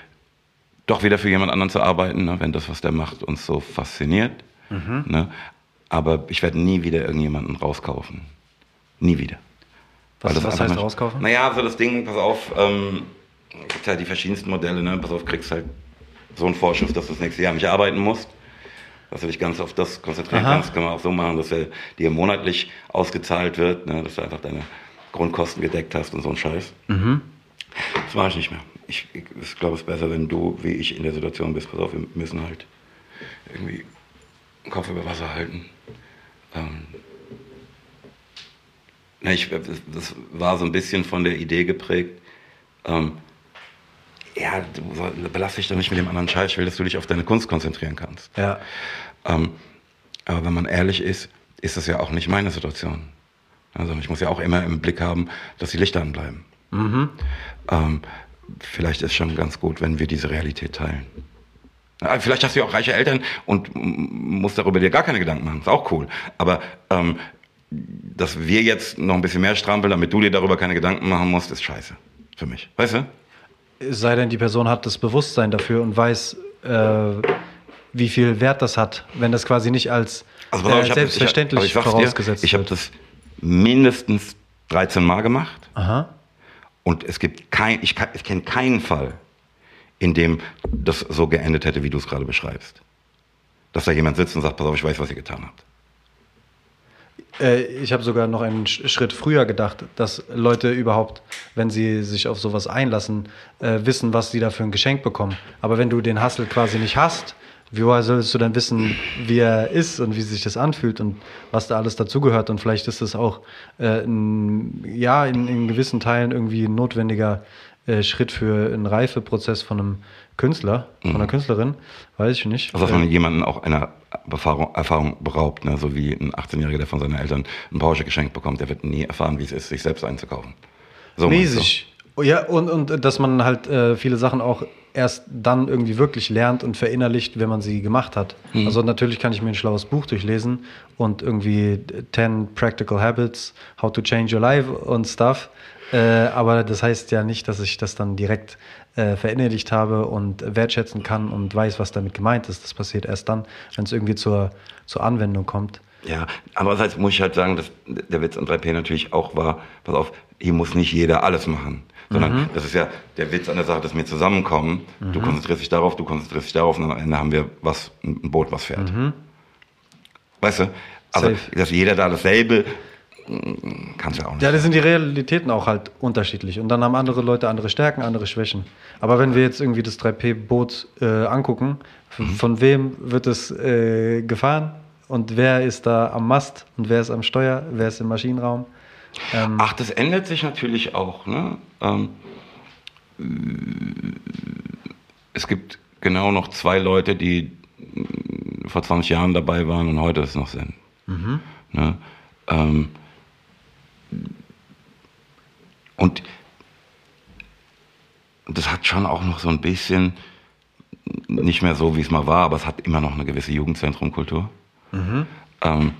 doch wieder für jemand anderen zu arbeiten, ne, wenn das, was der macht, uns so fasziniert. Mhm. Ne? Aber ich werde nie wieder irgendjemanden rauskaufen. Nie wieder. Was, was heißt rauskaufen? Naja, so das Ding, pass auf, ähm, gibt halt die verschiedensten Modelle, ne? Pass auf, kriegst halt so einen Vorschuss, dass du das nächste Jahr nicht arbeiten musst. Dass du dich ganz auf das konzentrieren Aha. kannst, kann man auch so machen, dass er dir monatlich ausgezahlt wird, ne? dass du einfach deine Grundkosten gedeckt hast und so ein Scheiß. Mhm. Das mache ich nicht mehr. Ich, ich, ich glaube, es ist besser, wenn du, wie ich, in der Situation bist. Pass auf, wir müssen halt irgendwie den Kopf über Wasser halten. Ähm, na, ich, das, war so ein bisschen von der Idee geprägt. Ähm, ja, du belass dich doch nicht mit dem anderen Scheiß. Ich will, dass du dich auf deine Kunst konzentrieren kannst. Ja. Ähm, aber wenn man ehrlich ist, ist das ja auch nicht meine Situation. Also ich muss ja auch immer im Blick haben, dass die Lichter anbleiben. Ähm, vielleicht ist schon ganz gut, wenn wir diese Realität teilen. Ja, vielleicht hast du ja auch reiche Eltern und musst darüber dir gar keine Gedanken machen. Ist auch cool. Aber ähm, dass wir jetzt noch ein bisschen mehr strampeln, damit du dir darüber keine Gedanken machen musst, ist scheiße. Für mich. Weißt du? Es sei denn, die Person hat das Bewusstsein dafür und weiß, äh, wie viel Wert das hat, wenn das quasi nicht als Also äh, ich hab das- selbstverständlich ich hab, aber ich vorausgesetzt dir, ich habe wird. das mindestens 13 Mal gemacht. Aha. Und es gibt kein, ich, ich kenne keinen Fall, in dem das so geendet hätte, wie du es gerade beschreibst. Dass da jemand sitzt und sagt, pass auf, ich weiß, was ihr getan habt. Äh, ich habe sogar noch einen Sch- Schritt früher gedacht, dass Leute überhaupt, wenn sie sich auf sowas einlassen, äh, wissen, was sie da für ein Geschenk bekommen. Aber wenn du den Hustle quasi nicht hast, woher sollst du dann wissen, wie er ist und wie sich das anfühlt und was da alles dazugehört? Und vielleicht ist das auch äh, ein, ja in, in gewissen Teilen irgendwie ein notwendiger äh, Schritt für einen Reifeprozess von einem Künstler, von einer Künstlerin, weiß ich nicht. Also, dass man jemanden auch einer Erfahrung, Erfahrung beraubt, ne? so wie ein 18-Jähriger, der von seinen Eltern ein Porsche geschenkt bekommt, der wird nie erfahren, wie es ist, sich selbst einzukaufen. So? Mäßig. Ja, und, und dass man halt äh, viele Sachen auch erst dann irgendwie wirklich lernt und verinnerlicht, wenn man sie gemacht hat. Mhm. Also natürlich kann ich mir ein schlaues Buch durchlesen und irgendwie 10 Practical Habits, How to Change Your Life und Stuff. Äh, aber das heißt ja nicht, dass ich das dann direkt äh, verinnerlicht habe und wertschätzen kann und weiß, was damit gemeint ist. Das passiert erst dann, wenn es irgendwie zur, zur Anwendung kommt. Ja, andererseits muss ich halt sagen, dass der Witz an 3P natürlich auch war, pass auf, hier muss nicht jeder alles machen. Sondern das ist ja der Witz an der Sache, dass wir zusammenkommen. Du konzentrierst dich darauf, du konzentrierst dich darauf und am Ende haben wir was, ein Boot, was fährt. Weißt du? Also, Safe. dass jeder da dasselbe, mm, kannst du ja auch nicht. Ja, da sind die Realitäten auch halt unterschiedlich. Und dann haben andere Leute andere Stärken, andere Schwächen. Aber wenn wir jetzt irgendwie das 3P-Boot äh, angucken, Mhm. von wem wird es äh, gefahren? Und wer ist da am Mast? Und wer ist am Steuer? Wer ist im Maschinenraum? Ähm, Ach, das ändert sich natürlich auch. Ne? Ähm, es gibt genau noch zwei Leute, die mm, vor 20 Jahren dabei waren und heute es noch sind. Ne? Ähm, und das hat schon auch noch so ein bisschen, nicht mehr so, wie es mal war, aber es hat immer noch eine gewisse Jugendzentrumkultur. Ähm,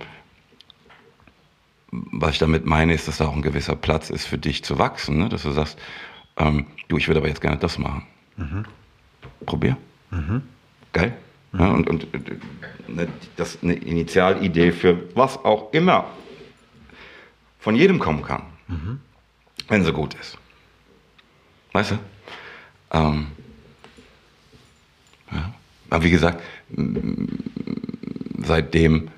was ich damit meine, ist, dass da auch ein gewisser Platz ist für dich zu wachsen, ne? dass du sagst, ähm, du, ich würde aber jetzt gerne das machen. Probier. Geil. Ja, und und äh, ne, das ist eine Initialidee für was auch immer von jedem kommen kann, wenn sie gut ist. Weißt du? Ähm, ja. Aber wie gesagt, seitdem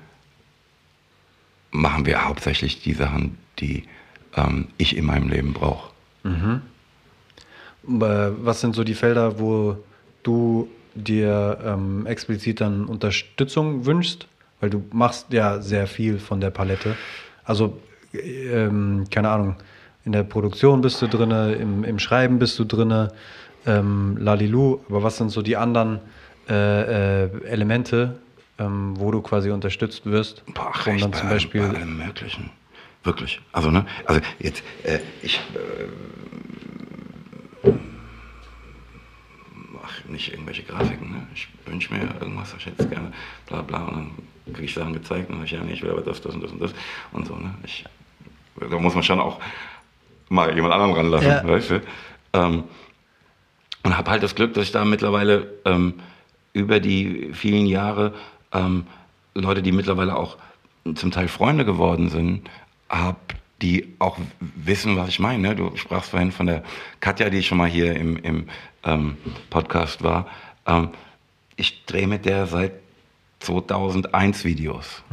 machen wir hauptsächlich die Sachen, die ähm, ich in meinem Leben brauche. äh, was sind so die Felder, wo du dir ähm, explizit dann Unterstützung wünschst? Weil du machst ja sehr viel von der Palette. Also, ähm, keine Ahnung, in der Produktion bist du drinne, im, im Schreiben bist du drinne, ähm, Lalilu. Aber was sind so die anderen äh, äh, Elemente, ähm, wo du quasi unterstützt wirst? Boah, um recht dann bei, zum allem- Beispiel. bei allem Möglichen. Wirklich. Also, ne? Also, jetzt, äh, ich äh, mach nicht irgendwelche Grafiken, ne? Ich wünsche mir irgendwas, ich hätte es gerne, bla bla, und dann kriege ich Sachen gezeigt und dann ich, ja, nee, ich will aber das, das und das und das und so, ne? Ich, da muss man schon auch mal jemand anderen ranlassen, Ja. weißt du? Ähm, und habe halt das Glück, dass ich da mittlerweile ähm, über die vielen Jahre ähm, Leute, die mittlerweile auch zum Teil Freunde geworden sind, habe, die auch wissen, was ich meine. Ne? Du sprachst vorhin von der Katja, die schon mal hier im, im ähm, Podcast war. Ähm, ich drehe mit der seit 2001 Videos.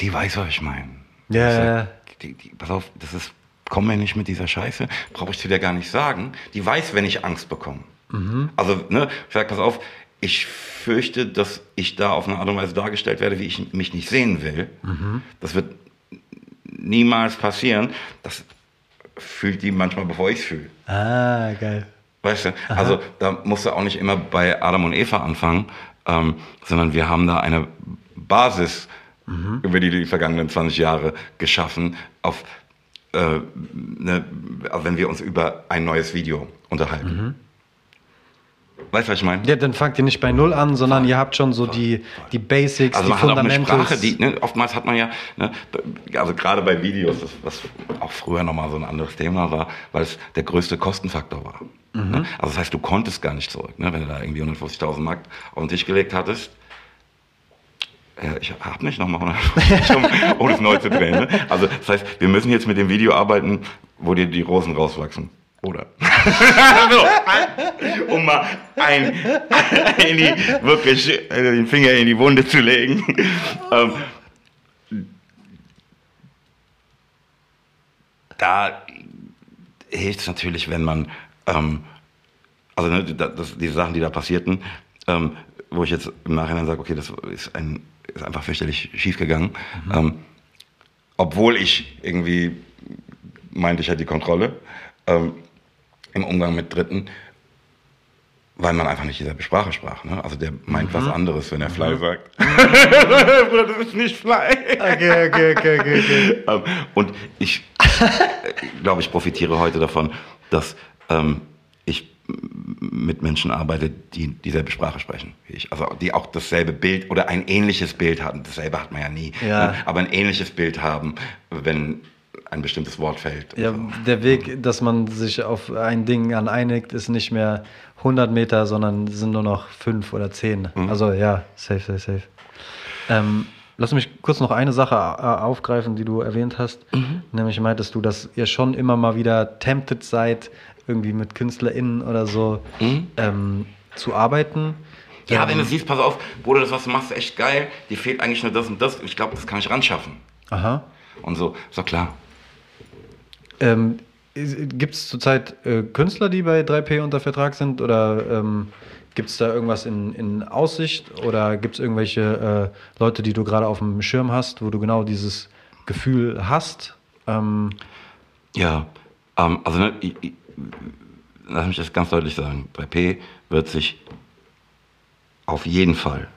Die weiß, was ich meine. Ja, ist- ja, ja. Die, die, pass auf, das ist, komm mir nicht mit dieser Scheiße, brauche ich zu dir gar nicht sagen. Die weiß, wenn ich Angst bekomme. Also, ne, ich sag, pass auf, ich fürchte, dass ich da auf eine Art und Weise dargestellt werde, wie ich mich nicht sehen will. Das wird niemals passieren. Das fühlt die manchmal, bevor ich es fühle. Ah, geil. Weißt du? Also da musst du auch nicht immer bei Adam und Eva anfangen, ähm, sondern wir haben da eine Basis über die, die vergangenen 20 Jahre geschaffen, auf, äh, ne, also wenn wir uns über ein neues Video unterhalten. Weißt du, was ich meine? Ja, dann fangt ihr nicht bei Null an, sondern ihr habt schon so die, die Basics, Also die man hat auch eine Fundamentals. Sprache, die, ne, oftmals hat man ja, ne, also gerade bei Videos, das, was auch früher nochmal so ein anderes Thema war, weil es der größte Kostenfaktor war. Mhm. Ne? Also das heißt, du konntest gar nicht zurück, ne, wenn du da irgendwie 150.000 Mark auf den Tisch gelegt hattest. Ja, ich habe nicht nochmal 150, um, *laughs* um es neu zu drehen. Ne? Also das heißt, wir müssen jetzt mit dem Video arbeiten, wo dir die Rosen rauswachsen. Oder? *laughs* so, um mal ein, in die, wirklich äh, den Finger in die Wunde zu legen. *laughs* ähm, da hilft es natürlich, wenn man, ähm, also ne, da- das, diese Sachen, die da passierten, ähm, wo ich jetzt im Nachhinein sage, okay, das ist, ein, ist einfach fürchterlich schiefgegangen. Ähm, obwohl ich irgendwie meinte, ich hätte die Kontrolle ähm, im Umgang mit Dritten, weil man einfach nicht dieselbe Sprache sprach. Ne? Also der meint was anderes, wenn er Fly sagt. *laughs* Bruder, das ist nicht Fly. Okay, okay, okay, okay, okay. *laughs* Ähm, und ich glaube, ich profitiere heute davon, dass ähm, ich mit Menschen arbeite, die dieselbe Sprache sprechen wie ich. Also die auch dasselbe Bild oder ein ähnliches Bild hatten. Dasselbe hat man ja nie. Ja. Ne? Aber ein ähnliches Bild haben, wenn ein bestimmtes Wort fällt. Ja, so. der Weg, dass man sich auf ein Ding an einigt, ist nicht mehr 100 Meter, sondern sind nur noch 5 oder 10. Mhm. Also ja, safe, safe, safe. Ähm, lass mich kurz noch eine Sache äh, aufgreifen, die du erwähnt hast. Mhm. Nämlich meintest du, dass ihr schon immer mal wieder tempted seid, irgendwie mit KünstlerInnen oder so ähm, zu arbeiten. Mhm. Ja, Ähm, wenn du siehst, pass auf, Bruder, das, was du machst, ist echt geil. Die fehlt eigentlich nur das und das. Ich glaube, das kann ich ran schaffen. Aha. Und so, doch klar. Ähm, gibt es zurzeit äh, Künstler, die bei 3P unter Vertrag sind? Oder ähm, gibt es da irgendwas in, in Aussicht? Oder gibt es irgendwelche äh, Leute, die du gerade auf dem Schirm hast, wo du genau dieses Gefühl hast? Ähm, Ja, ähm, also ne, ich, ich, lass mich das ganz deutlich sagen. 3P wird sich auf jeden Fall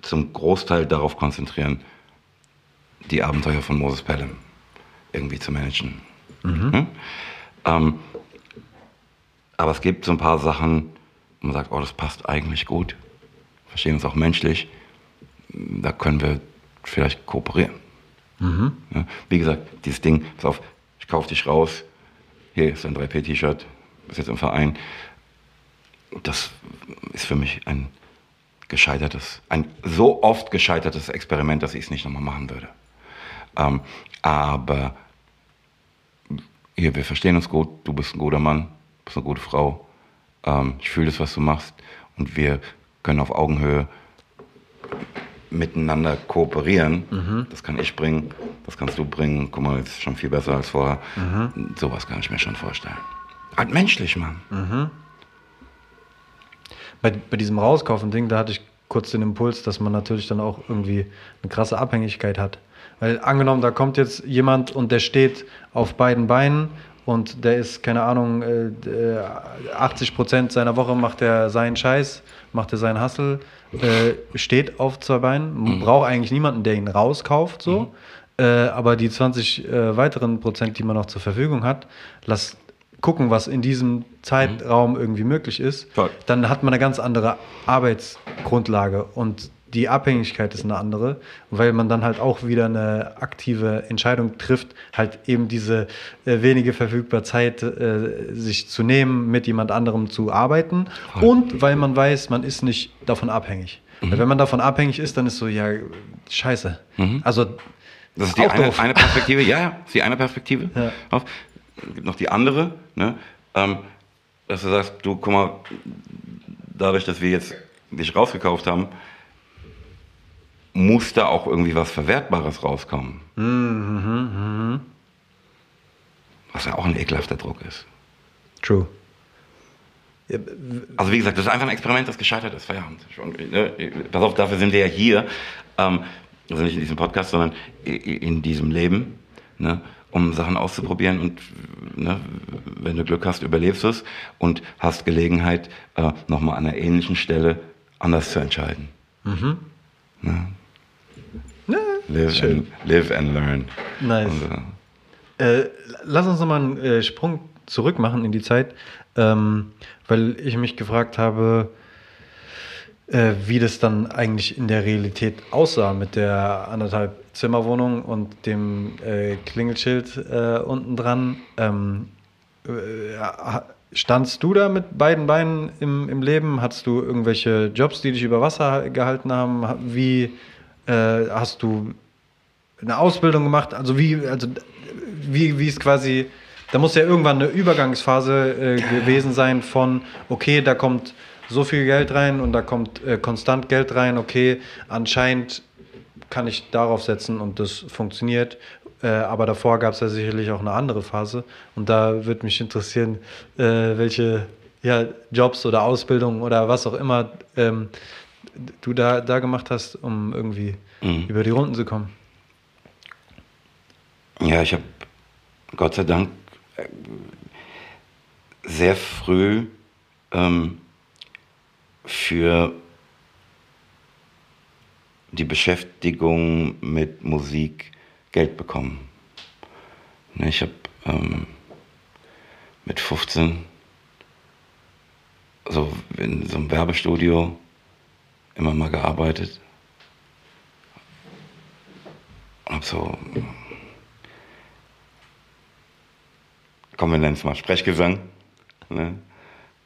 zum Großteil darauf konzentrieren, die Abenteuer von Moses Pelham irgendwie zu managen. Hm? Ähm, aber es gibt so ein paar Sachen, wo man sagt, oh, das passt eigentlich gut, verstehen uns auch menschlich, da können wir vielleicht kooperieren. Ja, wie gesagt, dieses Ding, pass auf, ich kaufe dich raus, hier ist ein 3P-T-Shirt, bist jetzt im Verein. Das ist für mich ein gescheitertes, ein so oft gescheitertes Experiment, dass ich es nicht nochmal machen würde. Ähm, aber hier, wir verstehen uns gut, du bist ein guter Mann, bist eine gute Frau. Ähm, ich fühle das, was du machst und wir können auf Augenhöhe miteinander kooperieren. Das kann ich bringen, das kannst du bringen. Guck mal, jetzt ist schon viel besser als vorher. Sowas kann ich mir schon vorstellen. Halt menschlich, Mann. bei, bei diesem Rauskaufen-Ding, da hatte ich kurz den Impuls, dass man natürlich dann auch irgendwie eine krasse Abhängigkeit hat. Weil angenommen, da kommt jetzt jemand und der steht auf beiden Beinen und der ist, keine Ahnung, äh, äh, 80 Prozent seiner Woche macht er seinen Scheiß, macht er seinen Hustle, äh, steht auf zwei Beinen, braucht eigentlich niemanden, der ihn rauskauft, so. Äh, aber die 20 äh, weiteren Prozent, die man noch zur Verfügung hat, lass gucken, was in diesem Zeitraum irgendwie möglich ist, Voll. dann hat man eine ganz andere Arbeitsgrundlage und die Abhängigkeit ist eine andere, weil man dann halt auch wieder eine aktive Entscheidung trifft, halt eben diese äh, wenige verfügbare Zeit äh, sich zu nehmen, mit jemand anderem zu arbeiten und weil man weiß, man ist nicht davon abhängig. Weil wenn man davon abhängig ist, dann ist so, ja, scheiße. Also Das ist die eine, eine Perspektive, ja, ja, ist die eine Perspektive. Ja. Auf. Es gibt noch die andere, ne? ähm, dass du sagst, du, guck mal, dadurch, dass wir jetzt dich rausgekauft haben, muss da auch irgendwie was Verwertbares rauskommen. Mhm, Was ja auch ein ekelhafter Druck ist. True. Also wie gesagt, das ist einfach ein Experiment, das gescheitert ist. Feierabend. Schon, ne? Pass auf, dafür sind wir ja hier. Ähm, also nicht in diesem Podcast, sondern in diesem Leben, ne? um Sachen auszuprobieren. Und ne? wenn du Glück hast, überlebst du es und hast Gelegenheit, äh, nochmal an einer ähnlichen Stelle anders zu entscheiden. Ne? Live, and, live and learn. Nice. Und, äh, Äh, lass uns nochmal einen äh, Sprung zurück machen in die Zeit, ähm, weil ich mich gefragt habe, äh, wie das dann eigentlich in der Realität aussah mit der anderthalb Zimmerwohnung und dem äh, Klingelschild äh, unten dran. Ähm, äh, standst du da mit beiden Beinen im, im Leben? Hattest du irgendwelche Jobs, die dich über Wasser gehalten haben? Ha- Wie äh, hast du eine Ausbildung gemacht? Also wie, also wie, wie ist quasi, da muss ja irgendwann eine Übergangsphase äh, gewesen sein von, okay, da kommt so viel Geld rein und da kommt äh, konstant Geld rein, okay, anscheinend kann ich darauf setzen und das funktioniert. Äh, aber davor gab es ja sicherlich auch eine andere Phase. Und da würde mich interessieren, äh, welche ja, Jobs oder Ausbildungen oder was auch immer ähm, du da, da gemacht hast, um irgendwie Mhm. über die Runden zu kommen. Ja, ich habe Gott sei Dank äh, sehr früh ähm, für die Beschäftigung mit Musik Geld bekommen. Ne, Ich habe ähm, mit 15 so in so einem Werbestudio immer mal gearbeitet. Habe so komm, wir nennen es mal Sprechgesang, ne?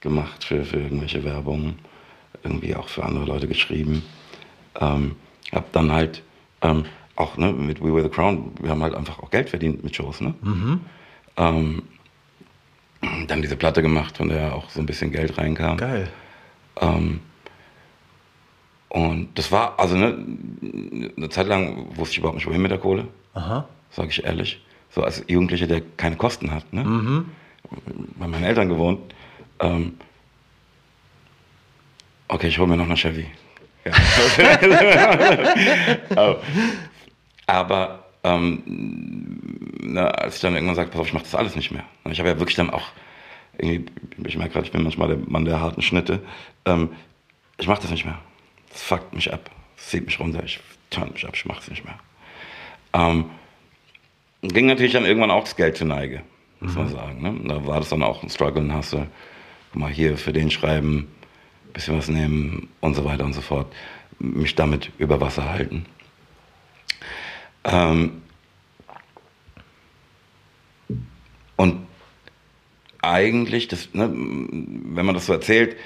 gemacht für, für irgendwelche Werbungen, irgendwie auch für andere Leute geschrieben. Ähm, hab dann halt ähm, auch ne, mit We Were the Crown, wir haben halt einfach auch Geld verdient mit Shows. Ne? Ähm, dann diese Platte gemacht, von der auch so ein bisschen Geld reinkam. Geil. Ähm, und das war, also ne, eine Zeit lang wusste ich überhaupt nicht, wohin mit der Kohle, Aha. sage ich ehrlich. So als Jugendlicher, der keine Kosten hat. Ne? Mhm. bei meinen Eltern gewohnt. Ähm, okay, ich hole mir noch eine Chevy. Ja. *laughs* *laughs* Oh. Aber ähm, na, als ich dann irgendwann sagte, pass auf, ich mache das alles nicht mehr. Und ich habe ja wirklich dann auch, irgendwie, ich merke gerade, ich bin manchmal der Mann der harten Schnitte. Ähm, ich mache das nicht mehr. Das fuckt mich ab. Das zieht mich runter. Ich turn mich ab. Ich mache es nicht mehr. Ähm, ging natürlich dann irgendwann auch das Geld zur Neige, muss man sagen. Ne? Da war das dann auch ein Struggle und Hustle. Mal hier für den schreiben, bisschen was nehmen und so weiter und so fort. Mich damit über Wasser halten. Ähm, und eigentlich, das, ne, wenn man das so erzählt,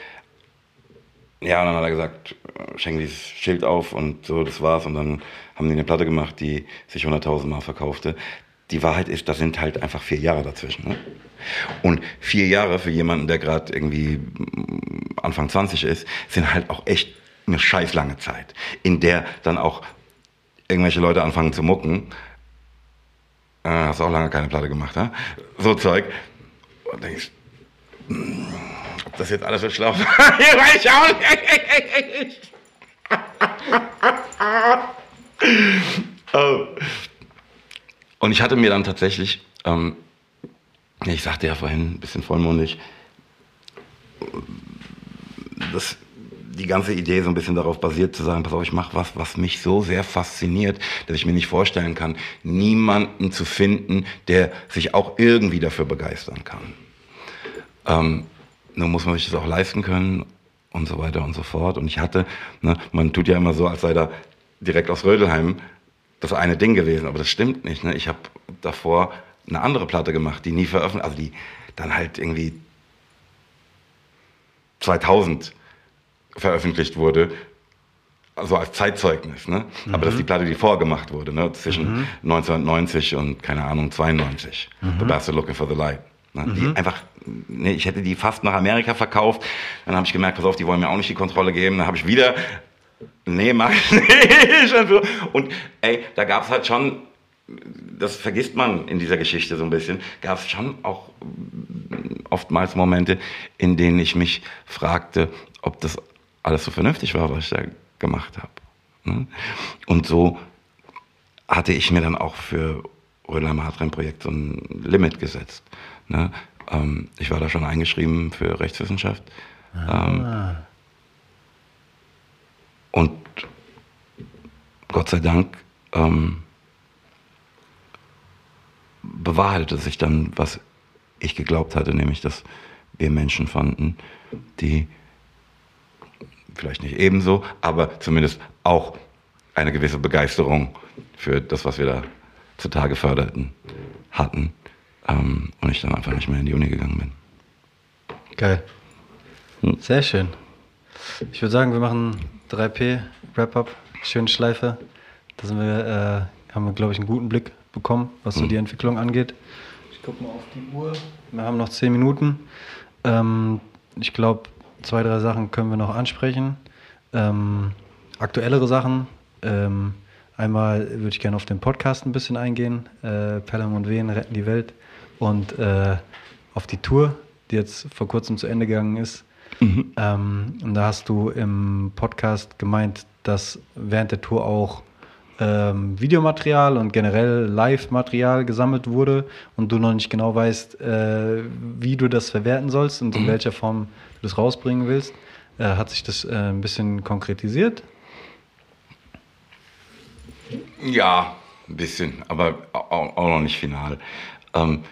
ja, und dann hat er gesagt, schenken Sie das Schild auf und so, das war's. Und dann haben die eine Platte gemacht, die sich 100.000 Mal verkaufte. Die Wahrheit ist, da sind halt einfach vier Jahre dazwischen. Ne? Und vier Jahre für jemanden, der gerade irgendwie Anfang 20 ist, sind halt auch echt eine scheiß lange Zeit, in der dann auch irgendwelche Leute anfangen zu mucken. Äh, hast auch lange keine Platte gemacht, ne? So Zeug. Und denkst, ob das jetzt alles so schlau war? *laughs* Weiß ich auch nicht. Oh. Und ich hatte mir dann tatsächlich, ähm, ich sagte ja vorhin, ein bisschen vollmundig, dass die ganze Idee so ein bisschen darauf basiert zu sagen, pass auf, ich mache was, was mich so sehr fasziniert, dass ich mir nicht vorstellen kann, niemanden zu finden, der sich auch irgendwie dafür begeistern kann. Ähm, nur muss man sich das auch leisten können und so weiter und so fort. Und ich hatte, ne, man tut ja immer so, als sei da direkt aus Rödelheim das eine Ding gewesen, aber das stimmt nicht. Ne? Ich habe davor eine andere Platte gemacht, die nie veröffentlicht, also die dann halt irgendwie 2000 veröffentlicht wurde, also als Zeitzeugnis, ne? Mhm. Aber das ist die Platte, die vorgemacht wurde, ne? Zwischen mhm. 1990 und, keine Ahnung, 92. Mhm. The Bastard Looking for the Light. Ne? Die mhm. einfach, ne, ich hätte die fast nach Amerika verkauft. Dann habe ich gemerkt, pass auf, die wollen mir auch nicht die Kontrolle geben. Dann habe ich wieder, nee, mach ich *laughs* nicht. Und ey, da gab es halt schon, das vergisst man in dieser Geschichte so ein bisschen, gab es schon auch oftmals Momente, in denen ich mich fragte, ob das alles so vernünftig war, was ich da gemacht habe. Ne? Und so hatte ich mir dann auch für Rödelheimer Hartrein-Projekt so ein Limit gesetzt. Ne? Ähm, ich war da schon eingeschrieben für Rechtswissenschaft. Ah. Ähm, und Gott sei Dank ähm, bewahrheitete sich dann, was ich geglaubt hatte, nämlich dass wir Menschen fanden, die vielleicht nicht ebenso, aber zumindest auch eine gewisse Begeisterung für das, was wir da zutage förderten, hatten. Ähm, und ich dann einfach nicht mehr in die Uni gegangen bin. Geil. Hm. Sehr schön. Ich würde sagen, wir machen 3P, Wrap-Up, schöne Schleife. Da sind wir, äh, haben wir, glaube ich, einen guten Blick bekommen, was so hm. die Entwicklung angeht. Ich gucke mal auf die Uhr. Wir haben noch 10 Minuten. Ähm, ich glaube, zwei, drei Sachen können wir noch ansprechen. Ähm, aktuellere Sachen. Ähm, einmal würde ich gerne auf den Podcast ein bisschen eingehen. Äh, Pelham und Wehen retten die Welt. Und äh, auf die Tour, die jetzt vor kurzem zu Ende gegangen ist. Mhm. Ähm, und da hast du im Podcast gemeint, dass während der Tour auch ähm, Videomaterial und generell Live-Material gesammelt wurde und du noch nicht genau weißt, äh, wie du das verwerten sollst und in mhm. welcher Form du das rausbringen willst. Äh, hat sich das äh, ein bisschen konkretisiert? Ja, ein bisschen, aber auch, auch noch nicht final. Ähm,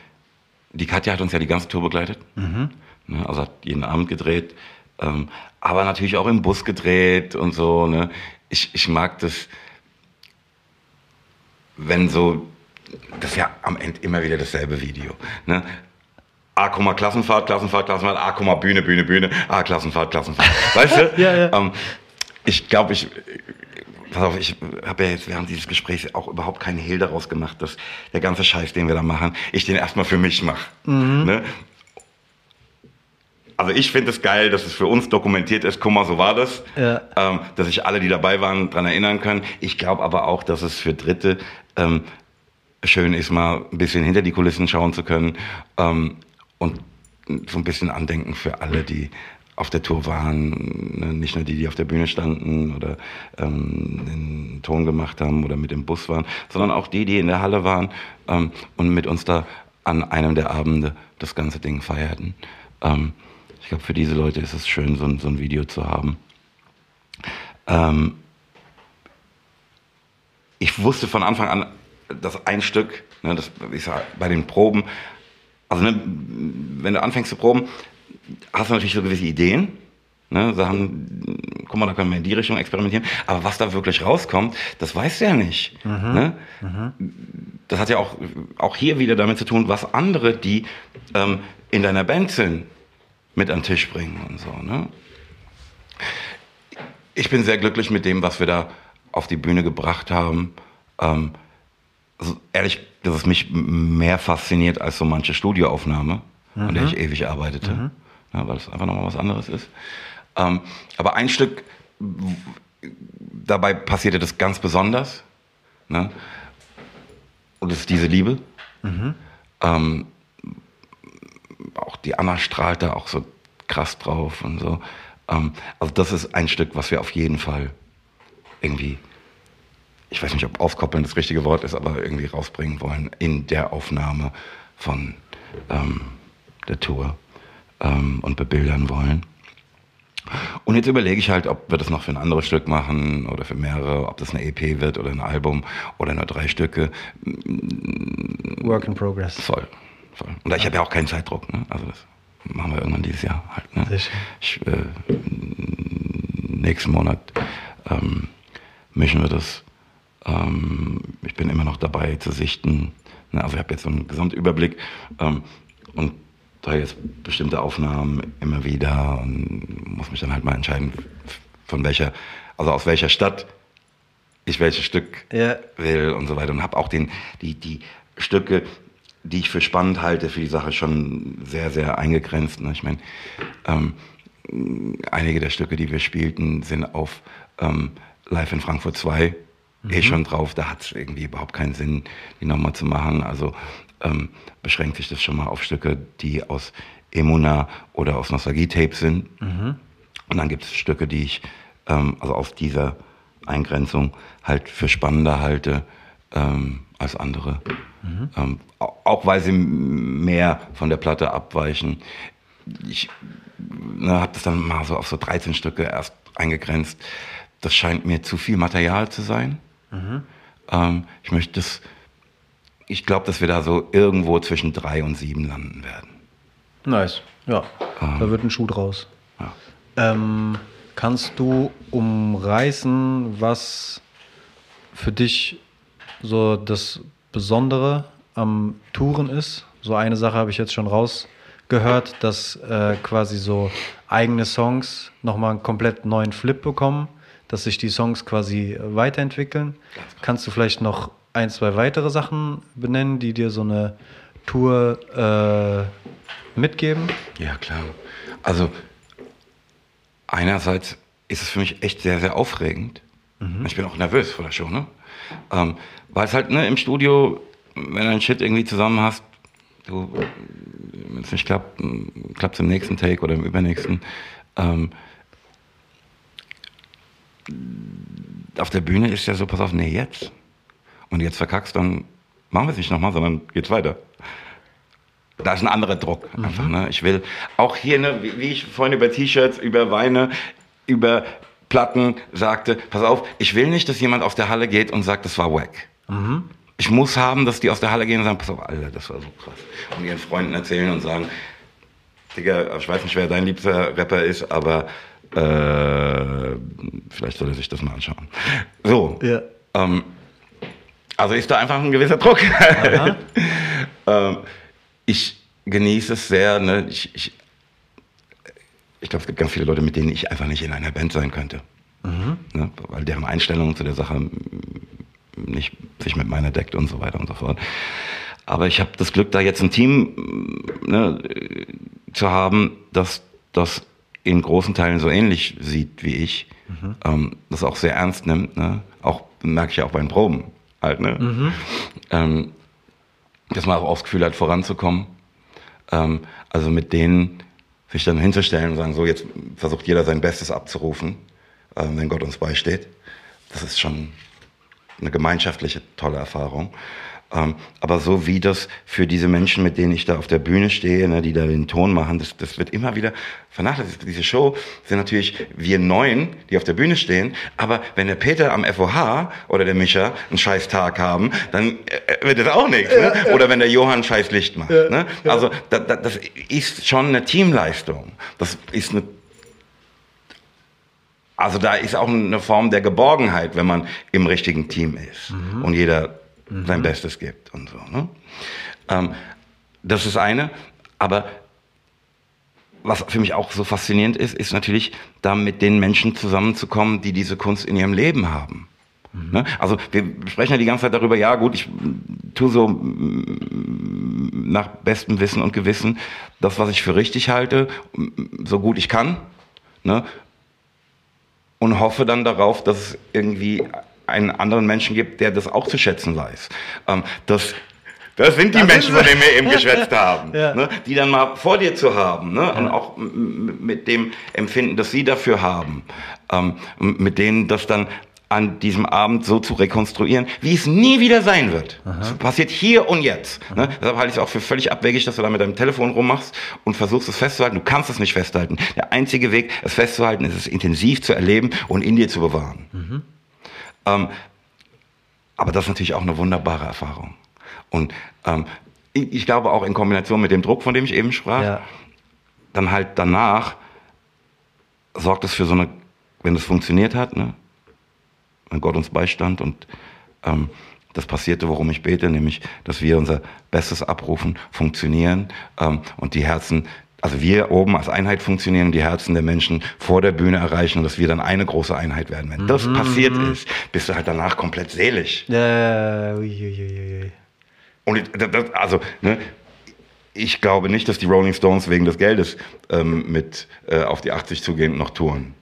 die Katja hat uns ja die ganze Tour begleitet. Mhm. Ne, also hat jeden Abend gedreht. Ähm, aber natürlich auch im Bus gedreht und so. Ne? Ich, ich mag das wenn so, das ist ja am Ende immer wieder dasselbe Video. Ne? Mal, Klassenfahrt, Klassenfahrt, Klassenfahrt, ah, mal, Bühne, Bühne, Bühne, ah, Klassenfahrt, Klassenfahrt. *laughs* Weißt du? ja, ja. Ähm, ich glaube, ich, pass auf, ich habe ja jetzt während dieses Gesprächs auch überhaupt keinen Hehl daraus gemacht, dass der ganze Scheiß, den wir da machen, ich den erstmal für mich mache. Mhm. Ne? Also ich finde es geil, dass es für uns dokumentiert ist. Guck mal, so war das. Ja. Ähm, dass sich alle, die dabei waren, daran erinnern können. Ich glaube aber auch, dass es für Dritte ähm, schön ist, mal ein bisschen hinter die Kulissen schauen zu können ähm, und so ein bisschen Andenken für alle, die auf der Tour waren, ne, nicht nur die, die auf der Bühne standen oder ähm, den Ton gemacht haben oder mit dem Bus waren, sondern auch die, die in der Halle waren ähm, und mit uns da an einem der Abende das ganze Ding feierten. Ähm, ich glaube, für diese Leute ist es schön, so, so ein Video zu haben. Ähm, ich wusste von Anfang an, dass ein Stück, ne, das, ich sag, bei den Proben, also ne, wenn du anfängst zu proben, hast du natürlich so gewisse Ideen. Ne, Sachen, guck mal, da können wir in die Richtung experimentieren. Aber was da wirklich rauskommt, das weißt du ja nicht. Mhm. Ne? Mhm. Das hat ja auch, auch hier wieder damit zu tun, was andere, die ähm, in deiner Band sind, mit an den Tisch bringen und so. Ne? Ich bin sehr glücklich mit dem, was wir da auf die Bühne gebracht haben. Ähm, also ehrlich, dass es mich mehr fasziniert als so manche Studioaufnahme, mhm. an der ich ewig arbeitete, ja, weil es einfach nochmal was anderes ist. Ähm, aber ein Stück, dabei passierte das ganz besonders. Ne? Und das ist diese Liebe. Mhm. Ähm, auch die Anna strahlt da auch so krass drauf und so. Ähm, also das ist ein Stück, was wir auf jeden Fall irgendwie, ich weiß nicht, ob aufkoppeln das richtige Wort ist, aber irgendwie rausbringen wollen in der Aufnahme von ähm, der Tour ähm, und bebildern wollen. Und jetzt überlege ich halt, ob wir das noch für ein anderes Stück machen oder für mehrere, ob das eine EP wird oder ein Album oder nur drei Stücke. Work in progress. Voll. voll. Und ich habe ja auch keinen Zeitdruck. Ne? Also das machen wir irgendwann dieses Jahr halt. Ne? Ich, äh, nächsten Monat ähm, mischen wir das. Ähm, ich bin immer noch dabei zu sichten. Ne? Also ich habe jetzt so einen Gesamtüberblick ähm, und da jetzt bestimmte Aufnahmen immer wieder und muss mich dann halt mal entscheiden, von welcher also aus welcher Stadt ich welches Stück Ja. will und so weiter. Und habe auch den, die, die Stücke, die ich für spannend halte, für die Sache schon sehr, sehr eingegrenzt. Ne? Ich meine, ähm, einige der Stücke, die wir spielten, sind auf ähm, Live in Frankfurt 2 eh schon drauf. Da hat es irgendwie überhaupt keinen Sinn, die nochmal zu machen. Also ähm, beschränkt sich das schon mal auf Stücke, die aus Emuna oder aus Nostalgie-Tape sind. Und dann gibt es Stücke, die ich ähm, also aus dieser Eingrenzung halt für spannender halte ähm, als andere. Ähm, au- auch weil sie mehr von der Platte abweichen. Ich ne, habe das dann mal so auf so 13 Stücke erst eingegrenzt. Das scheint mir zu viel Material zu sein. Ähm, ich möchte das, ich glaube, dass wir da so irgendwo zwischen drei und sieben landen werden. Nice. Ja, da wird ein Schuh draus. Ja. Ähm, kannst du umreißen, was für dich so das Besondere am Touren ist? So eine Sache habe ich jetzt schon rausgehört, dass äh, quasi so eigene Songs nochmal einen komplett neuen Flip bekommen, dass sich die Songs quasi weiterentwickeln. Kannst du vielleicht noch ein, zwei weitere Sachen benennen, die dir so eine Tour äh, mitgeben? Ja, klar. Also einerseits ist es für mich echt sehr, sehr aufregend. Ich bin auch nervös vor der Show, ne? Ähm, Weil es halt, ne, im Studio, wenn du einen Shit irgendwie zusammen hast, du, wenn es nicht klappt, klappt es im nächsten Take oder im übernächsten. Ähm, auf der Bühne ist ja so, pass auf, nee, jetzt. Und jetzt verkackst, dann machen wir es nicht nochmal, sondern geht's weiter. Da ist ein anderer Druck einfach. Ne? Ich will auch hier, ne, wie, ich vorhin über T-Shirts, über Weine, über Platten sagte, pass auf, ich will nicht, dass jemand aus der Halle geht und sagt, das war wack. Ich muss haben, dass die aus der Halle gehen und sagen, pass auf, Alter, das war so krass. Und ihren Freunden erzählen und sagen, Digga, ich weiß nicht, wer dein liebster Rapper ist, aber äh, vielleicht soll er sich das mal anschauen. So. Ja. Ähm, also ist da einfach ein gewisser Druck. *laughs* ähm, ich genieße es sehr. Ne? Ich, ich, ich glaube, es gibt ganz viele Leute, mit denen ich einfach nicht in einer Band sein könnte. Ne? Weil deren Einstellung zu der Sache nicht sich mit meiner deckt und so weiter und so fort. Aber ich habe das Glück, da jetzt ein Team ne, zu haben, das das in großen Teilen so ähnlich sieht wie ich, ähm, das auch sehr ernst nimmt. Ne? Auch merke ich ja auch bei den Proben halt. Ne? Ähm, dass man auch aufs Gefühl hat, voranzukommen. Ähm, also mit denen sich dann hinzustellen und sagen, so jetzt versucht jeder sein Bestes abzurufen, ähm, wenn Gott uns beisteht. Das ist schon eine gemeinschaftliche tolle Erfahrung. Ähm, aber so wie das für diese Menschen, mit denen ich da auf der Bühne stehe, ne, die da den Ton machen, das, das wird immer wieder vernachlässigt. Diese Show sind natürlich wir Neuen, die auf der Bühne stehen, aber wenn der Peter am FOH oder der Micha einen scheiß Tag haben, dann äh, wird das auch nichts. Ne? Oder wenn der Johann scheiß Licht macht. Ne? Also da, da, das ist schon eine Teamleistung. Das ist eine also da ist auch eine Form der Geborgenheit, wenn man im richtigen Team ist und jeder sein Bestes gibt und so. Ne? Ähm, das ist eine, aber was für mich auch so faszinierend ist, ist natürlich, da mit den Menschen zusammenzukommen, die diese Kunst in ihrem Leben haben. Ne? Also wir sprechen ja die ganze Zeit darüber, ja gut, ich tue so nach bestem Wissen und Gewissen das, was ich für richtig halte, so gut ich kann. Ne? und hoffe dann darauf, dass es irgendwie einen anderen Menschen gibt, der das auch zu schätzen weiß. Ähm, das, das sind die Menschen, von denen wir eben geschwätzt *laughs* haben, Ja. ne? die dann mal vor dir zu haben ne? und auch mit dem Empfinden, das sie dafür haben, ähm, mit denen das dann an diesem Abend so zu rekonstruieren, wie es nie wieder sein wird. Es passiert hier und jetzt. Ne? Deshalb halte ich es auch für völlig abwegig, dass du da mit deinem Telefon rummachst und versuchst es festzuhalten. Du kannst es nicht festhalten. Der einzige Weg, es festzuhalten, ist es intensiv zu erleben und in dir zu bewahren. Ähm, aber das ist natürlich auch eine wunderbare Erfahrung. Und ähm, ich, ich glaube auch in Kombination mit dem Druck, von dem ich eben sprach, Ja. dann halt danach sorgt es für so eine, wenn es funktioniert hat, ne, wenn Gott uns beistand und ähm, das passierte, worum ich bete, nämlich, dass wir unser Bestes abrufen, funktionieren ähm, und die Herzen also wir oben als Einheit funktionieren und die Herzen der Menschen vor der Bühne erreichen und dass wir dann eine große Einheit werden. Wenn das Mhm. passiert ist, bist du halt danach komplett selig. Ja, ui, ui, ui. Und das, das, also, ne, ich glaube nicht, dass die Rolling Stones wegen des Geldes ähm, mit äh, auf die 80 zugehen und noch touren.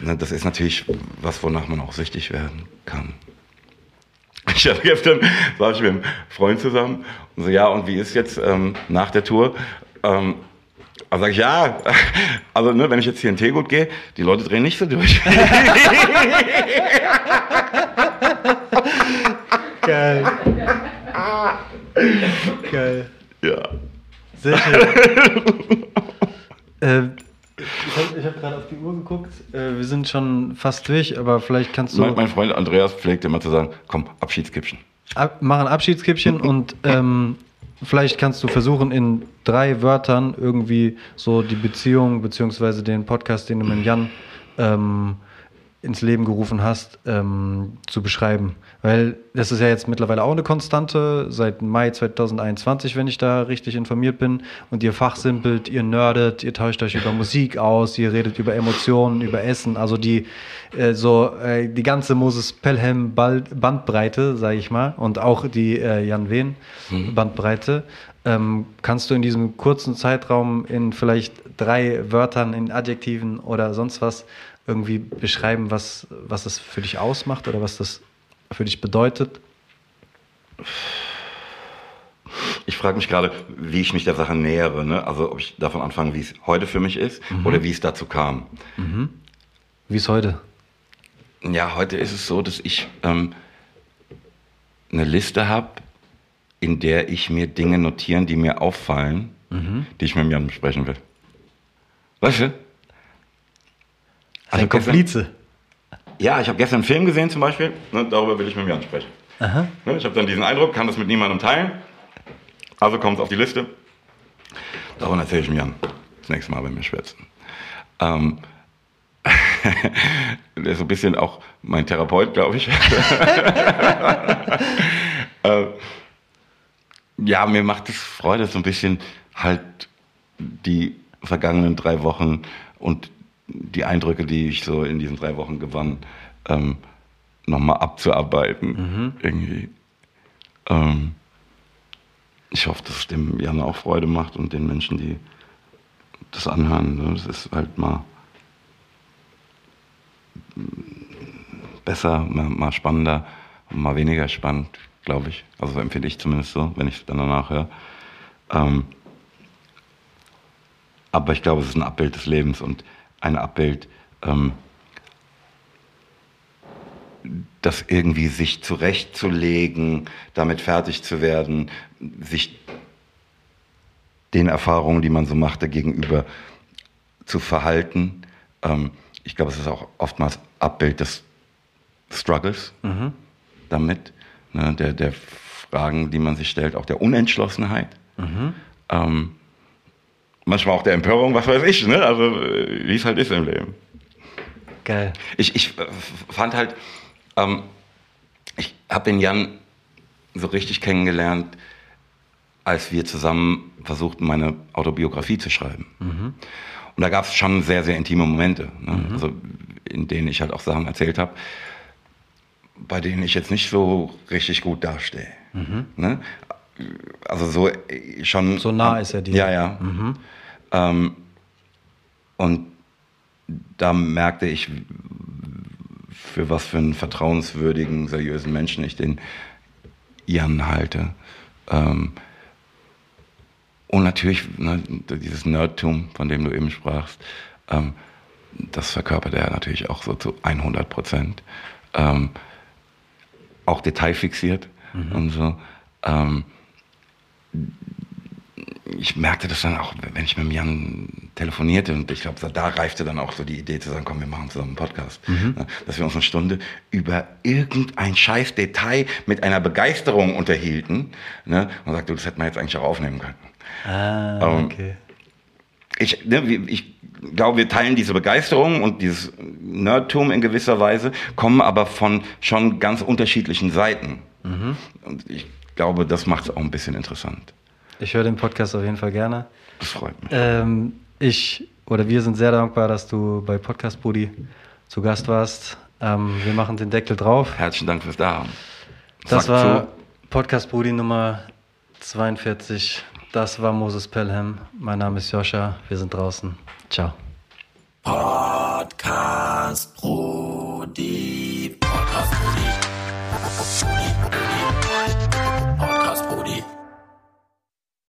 Ne, das ist natürlich was, wonach man auch süchtig werden kann. Ich hatte gestern, war ich mit einem Freund zusammen und so, ja, und wie ist jetzt ähm, nach der Tour? Ähm, also sag ich, ja, *laughs* also ne, wenn ich jetzt hier in Teegut gehe, die Leute drehen nicht so durch. *laughs* Geil. Geil. ja. Sehr schön. *laughs* äh, ich habe hab gerade auf die Uhr geguckt. Äh, wir sind schon fast durch, aber vielleicht kannst du Mein, mein Freund Andreas pflegt immer zu sagen, komm, Abschiedskippchen. ab, mach ein Abschiedskippchen und ähm, vielleicht kannst du versuchen, in drei Wörtern irgendwie so die Beziehung beziehungsweise den Podcast, den du mit Jan ähm, ins Leben gerufen hast, ähm, zu beschreiben. Weil das ist ja jetzt mittlerweile auch eine Konstante, seit Mai 2021, wenn ich da richtig informiert bin. Und ihr fachsimpelt, ihr nerdet, ihr tauscht euch über Musik aus, ihr redet über Emotionen, über Essen. Also die, äh, so, äh, die ganze Moses Pelham Bandbreite, sage ich mal, und auch die äh, Jan Wehn Bandbreite. Ähm, kannst du in diesem kurzen Zeitraum in vielleicht drei Wörtern, in Adjektiven oder sonst was irgendwie beschreiben, was, was das für dich ausmacht oder was das für dich bedeutet? Ich frage mich gerade, wie ich mich der Sache nähere. Ne? Also ob ich davon anfange, wie es heute für mich ist oder wie es dazu kam. Wie ist heute? Ja, heute ist es so, dass ich ähm, eine Liste habe, in der ich mir Dinge notieren, die mir auffallen, die ich mit Jan besprechen will. Weißt du? Gestern- Komplize. Ja, ich habe gestern einen Film gesehen zum Beispiel, ne, darüber will ich mit Jan sprechen. Aha. Ne, ich habe dann diesen Eindruck, kann das mit niemandem teilen. Also kommt es auf die Liste. Davon erzähle ich mir Jan das nächste Mal, wenn wir schwätzen. Ähm, *laughs* der ist so ein bisschen auch mein Therapeut, glaube ich. *laughs* äh, ja, mir macht es Freude, so ein bisschen halt die vergangenen drei Wochen und die Eindrücke, die ich so in diesen drei Wochen gewann, ähm, nochmal abzuarbeiten. Irgendwie. Ähm, ich hoffe, dass es dem Jan auch Freude macht und den Menschen, die das anhören. Ne? Das ist halt mal besser, mal, mal spannender mal weniger spannend, glaube ich. Also so empfinde ich zumindest so, wenn ich es dann danach höre. Ähm, aber ich glaube, es ist ein Abbild des Lebens und ein Abbild, ähm, das irgendwie sich zurechtzulegen, damit fertig zu werden, sich den Erfahrungen, die man so machte, gegenüber zu verhalten. Ähm, ich glaube, es ist auch oftmals Abbild des Struggles damit, ne, der, der Fragen, die man sich stellt, auch der Unentschlossenheit. Ähm, manchmal auch der Empörung, was weiß ich, ne? also äh, wie es halt ist im Leben. Geil. Ich, ich äh, fand halt, ähm, ich habe den Jan so richtig kennengelernt, als wir zusammen versuchten, meine Autobiografie zu schreiben. Und da gab es schon sehr, sehr intime Momente, ne? also, in denen ich halt auch Sachen erzählt habe, bei denen ich jetzt nicht so richtig gut dastehe. Ne? Also so äh, schon. So nah ist er dir. Ja, ja. Ähm, und da merkte ich, für was für einen vertrauenswürdigen, seriösen Menschen ich den Jan halte. Ähm, und natürlich ne, dieses Nerdtum, von dem du eben sprachst, ähm, das verkörpert er natürlich auch so zu 100 Prozent. Ähm, auch detailfixiert und so. Ähm, ich merkte das dann auch, wenn ich mit Jan telefonierte und ich glaube, da reifte dann auch so die Idee zu sagen, komm, wir machen zusammen einen Podcast. Ne, Dass wir uns eine Stunde über irgendein scheiß Detail mit einer Begeisterung unterhielten ne, und sagte, das hätten wir jetzt eigentlich auch aufnehmen können. Ah, Ähm, okay. Ich, ne, ich glaube, wir teilen diese Begeisterung und dieses Nerdtum in gewisser Weise, kommen aber von schon ganz unterschiedlichen Seiten. Und ich glaube, das macht es auch ein bisschen interessant. Ich höre den Podcast auf jeden Fall gerne. Das freut mich. Ähm, ich oder wir sind sehr dankbar, dass du bei Podcast Buddy zu Gast warst. Ähm, wir machen den Deckel drauf. Herzlichen Dank fürs Dasein. Das war zu. Podcast Buddy Nummer 42. Das war Moses Pelham. Mein Name ist Joscha. Wir sind draußen. Ciao. Podcast Brody. Podcast Brody.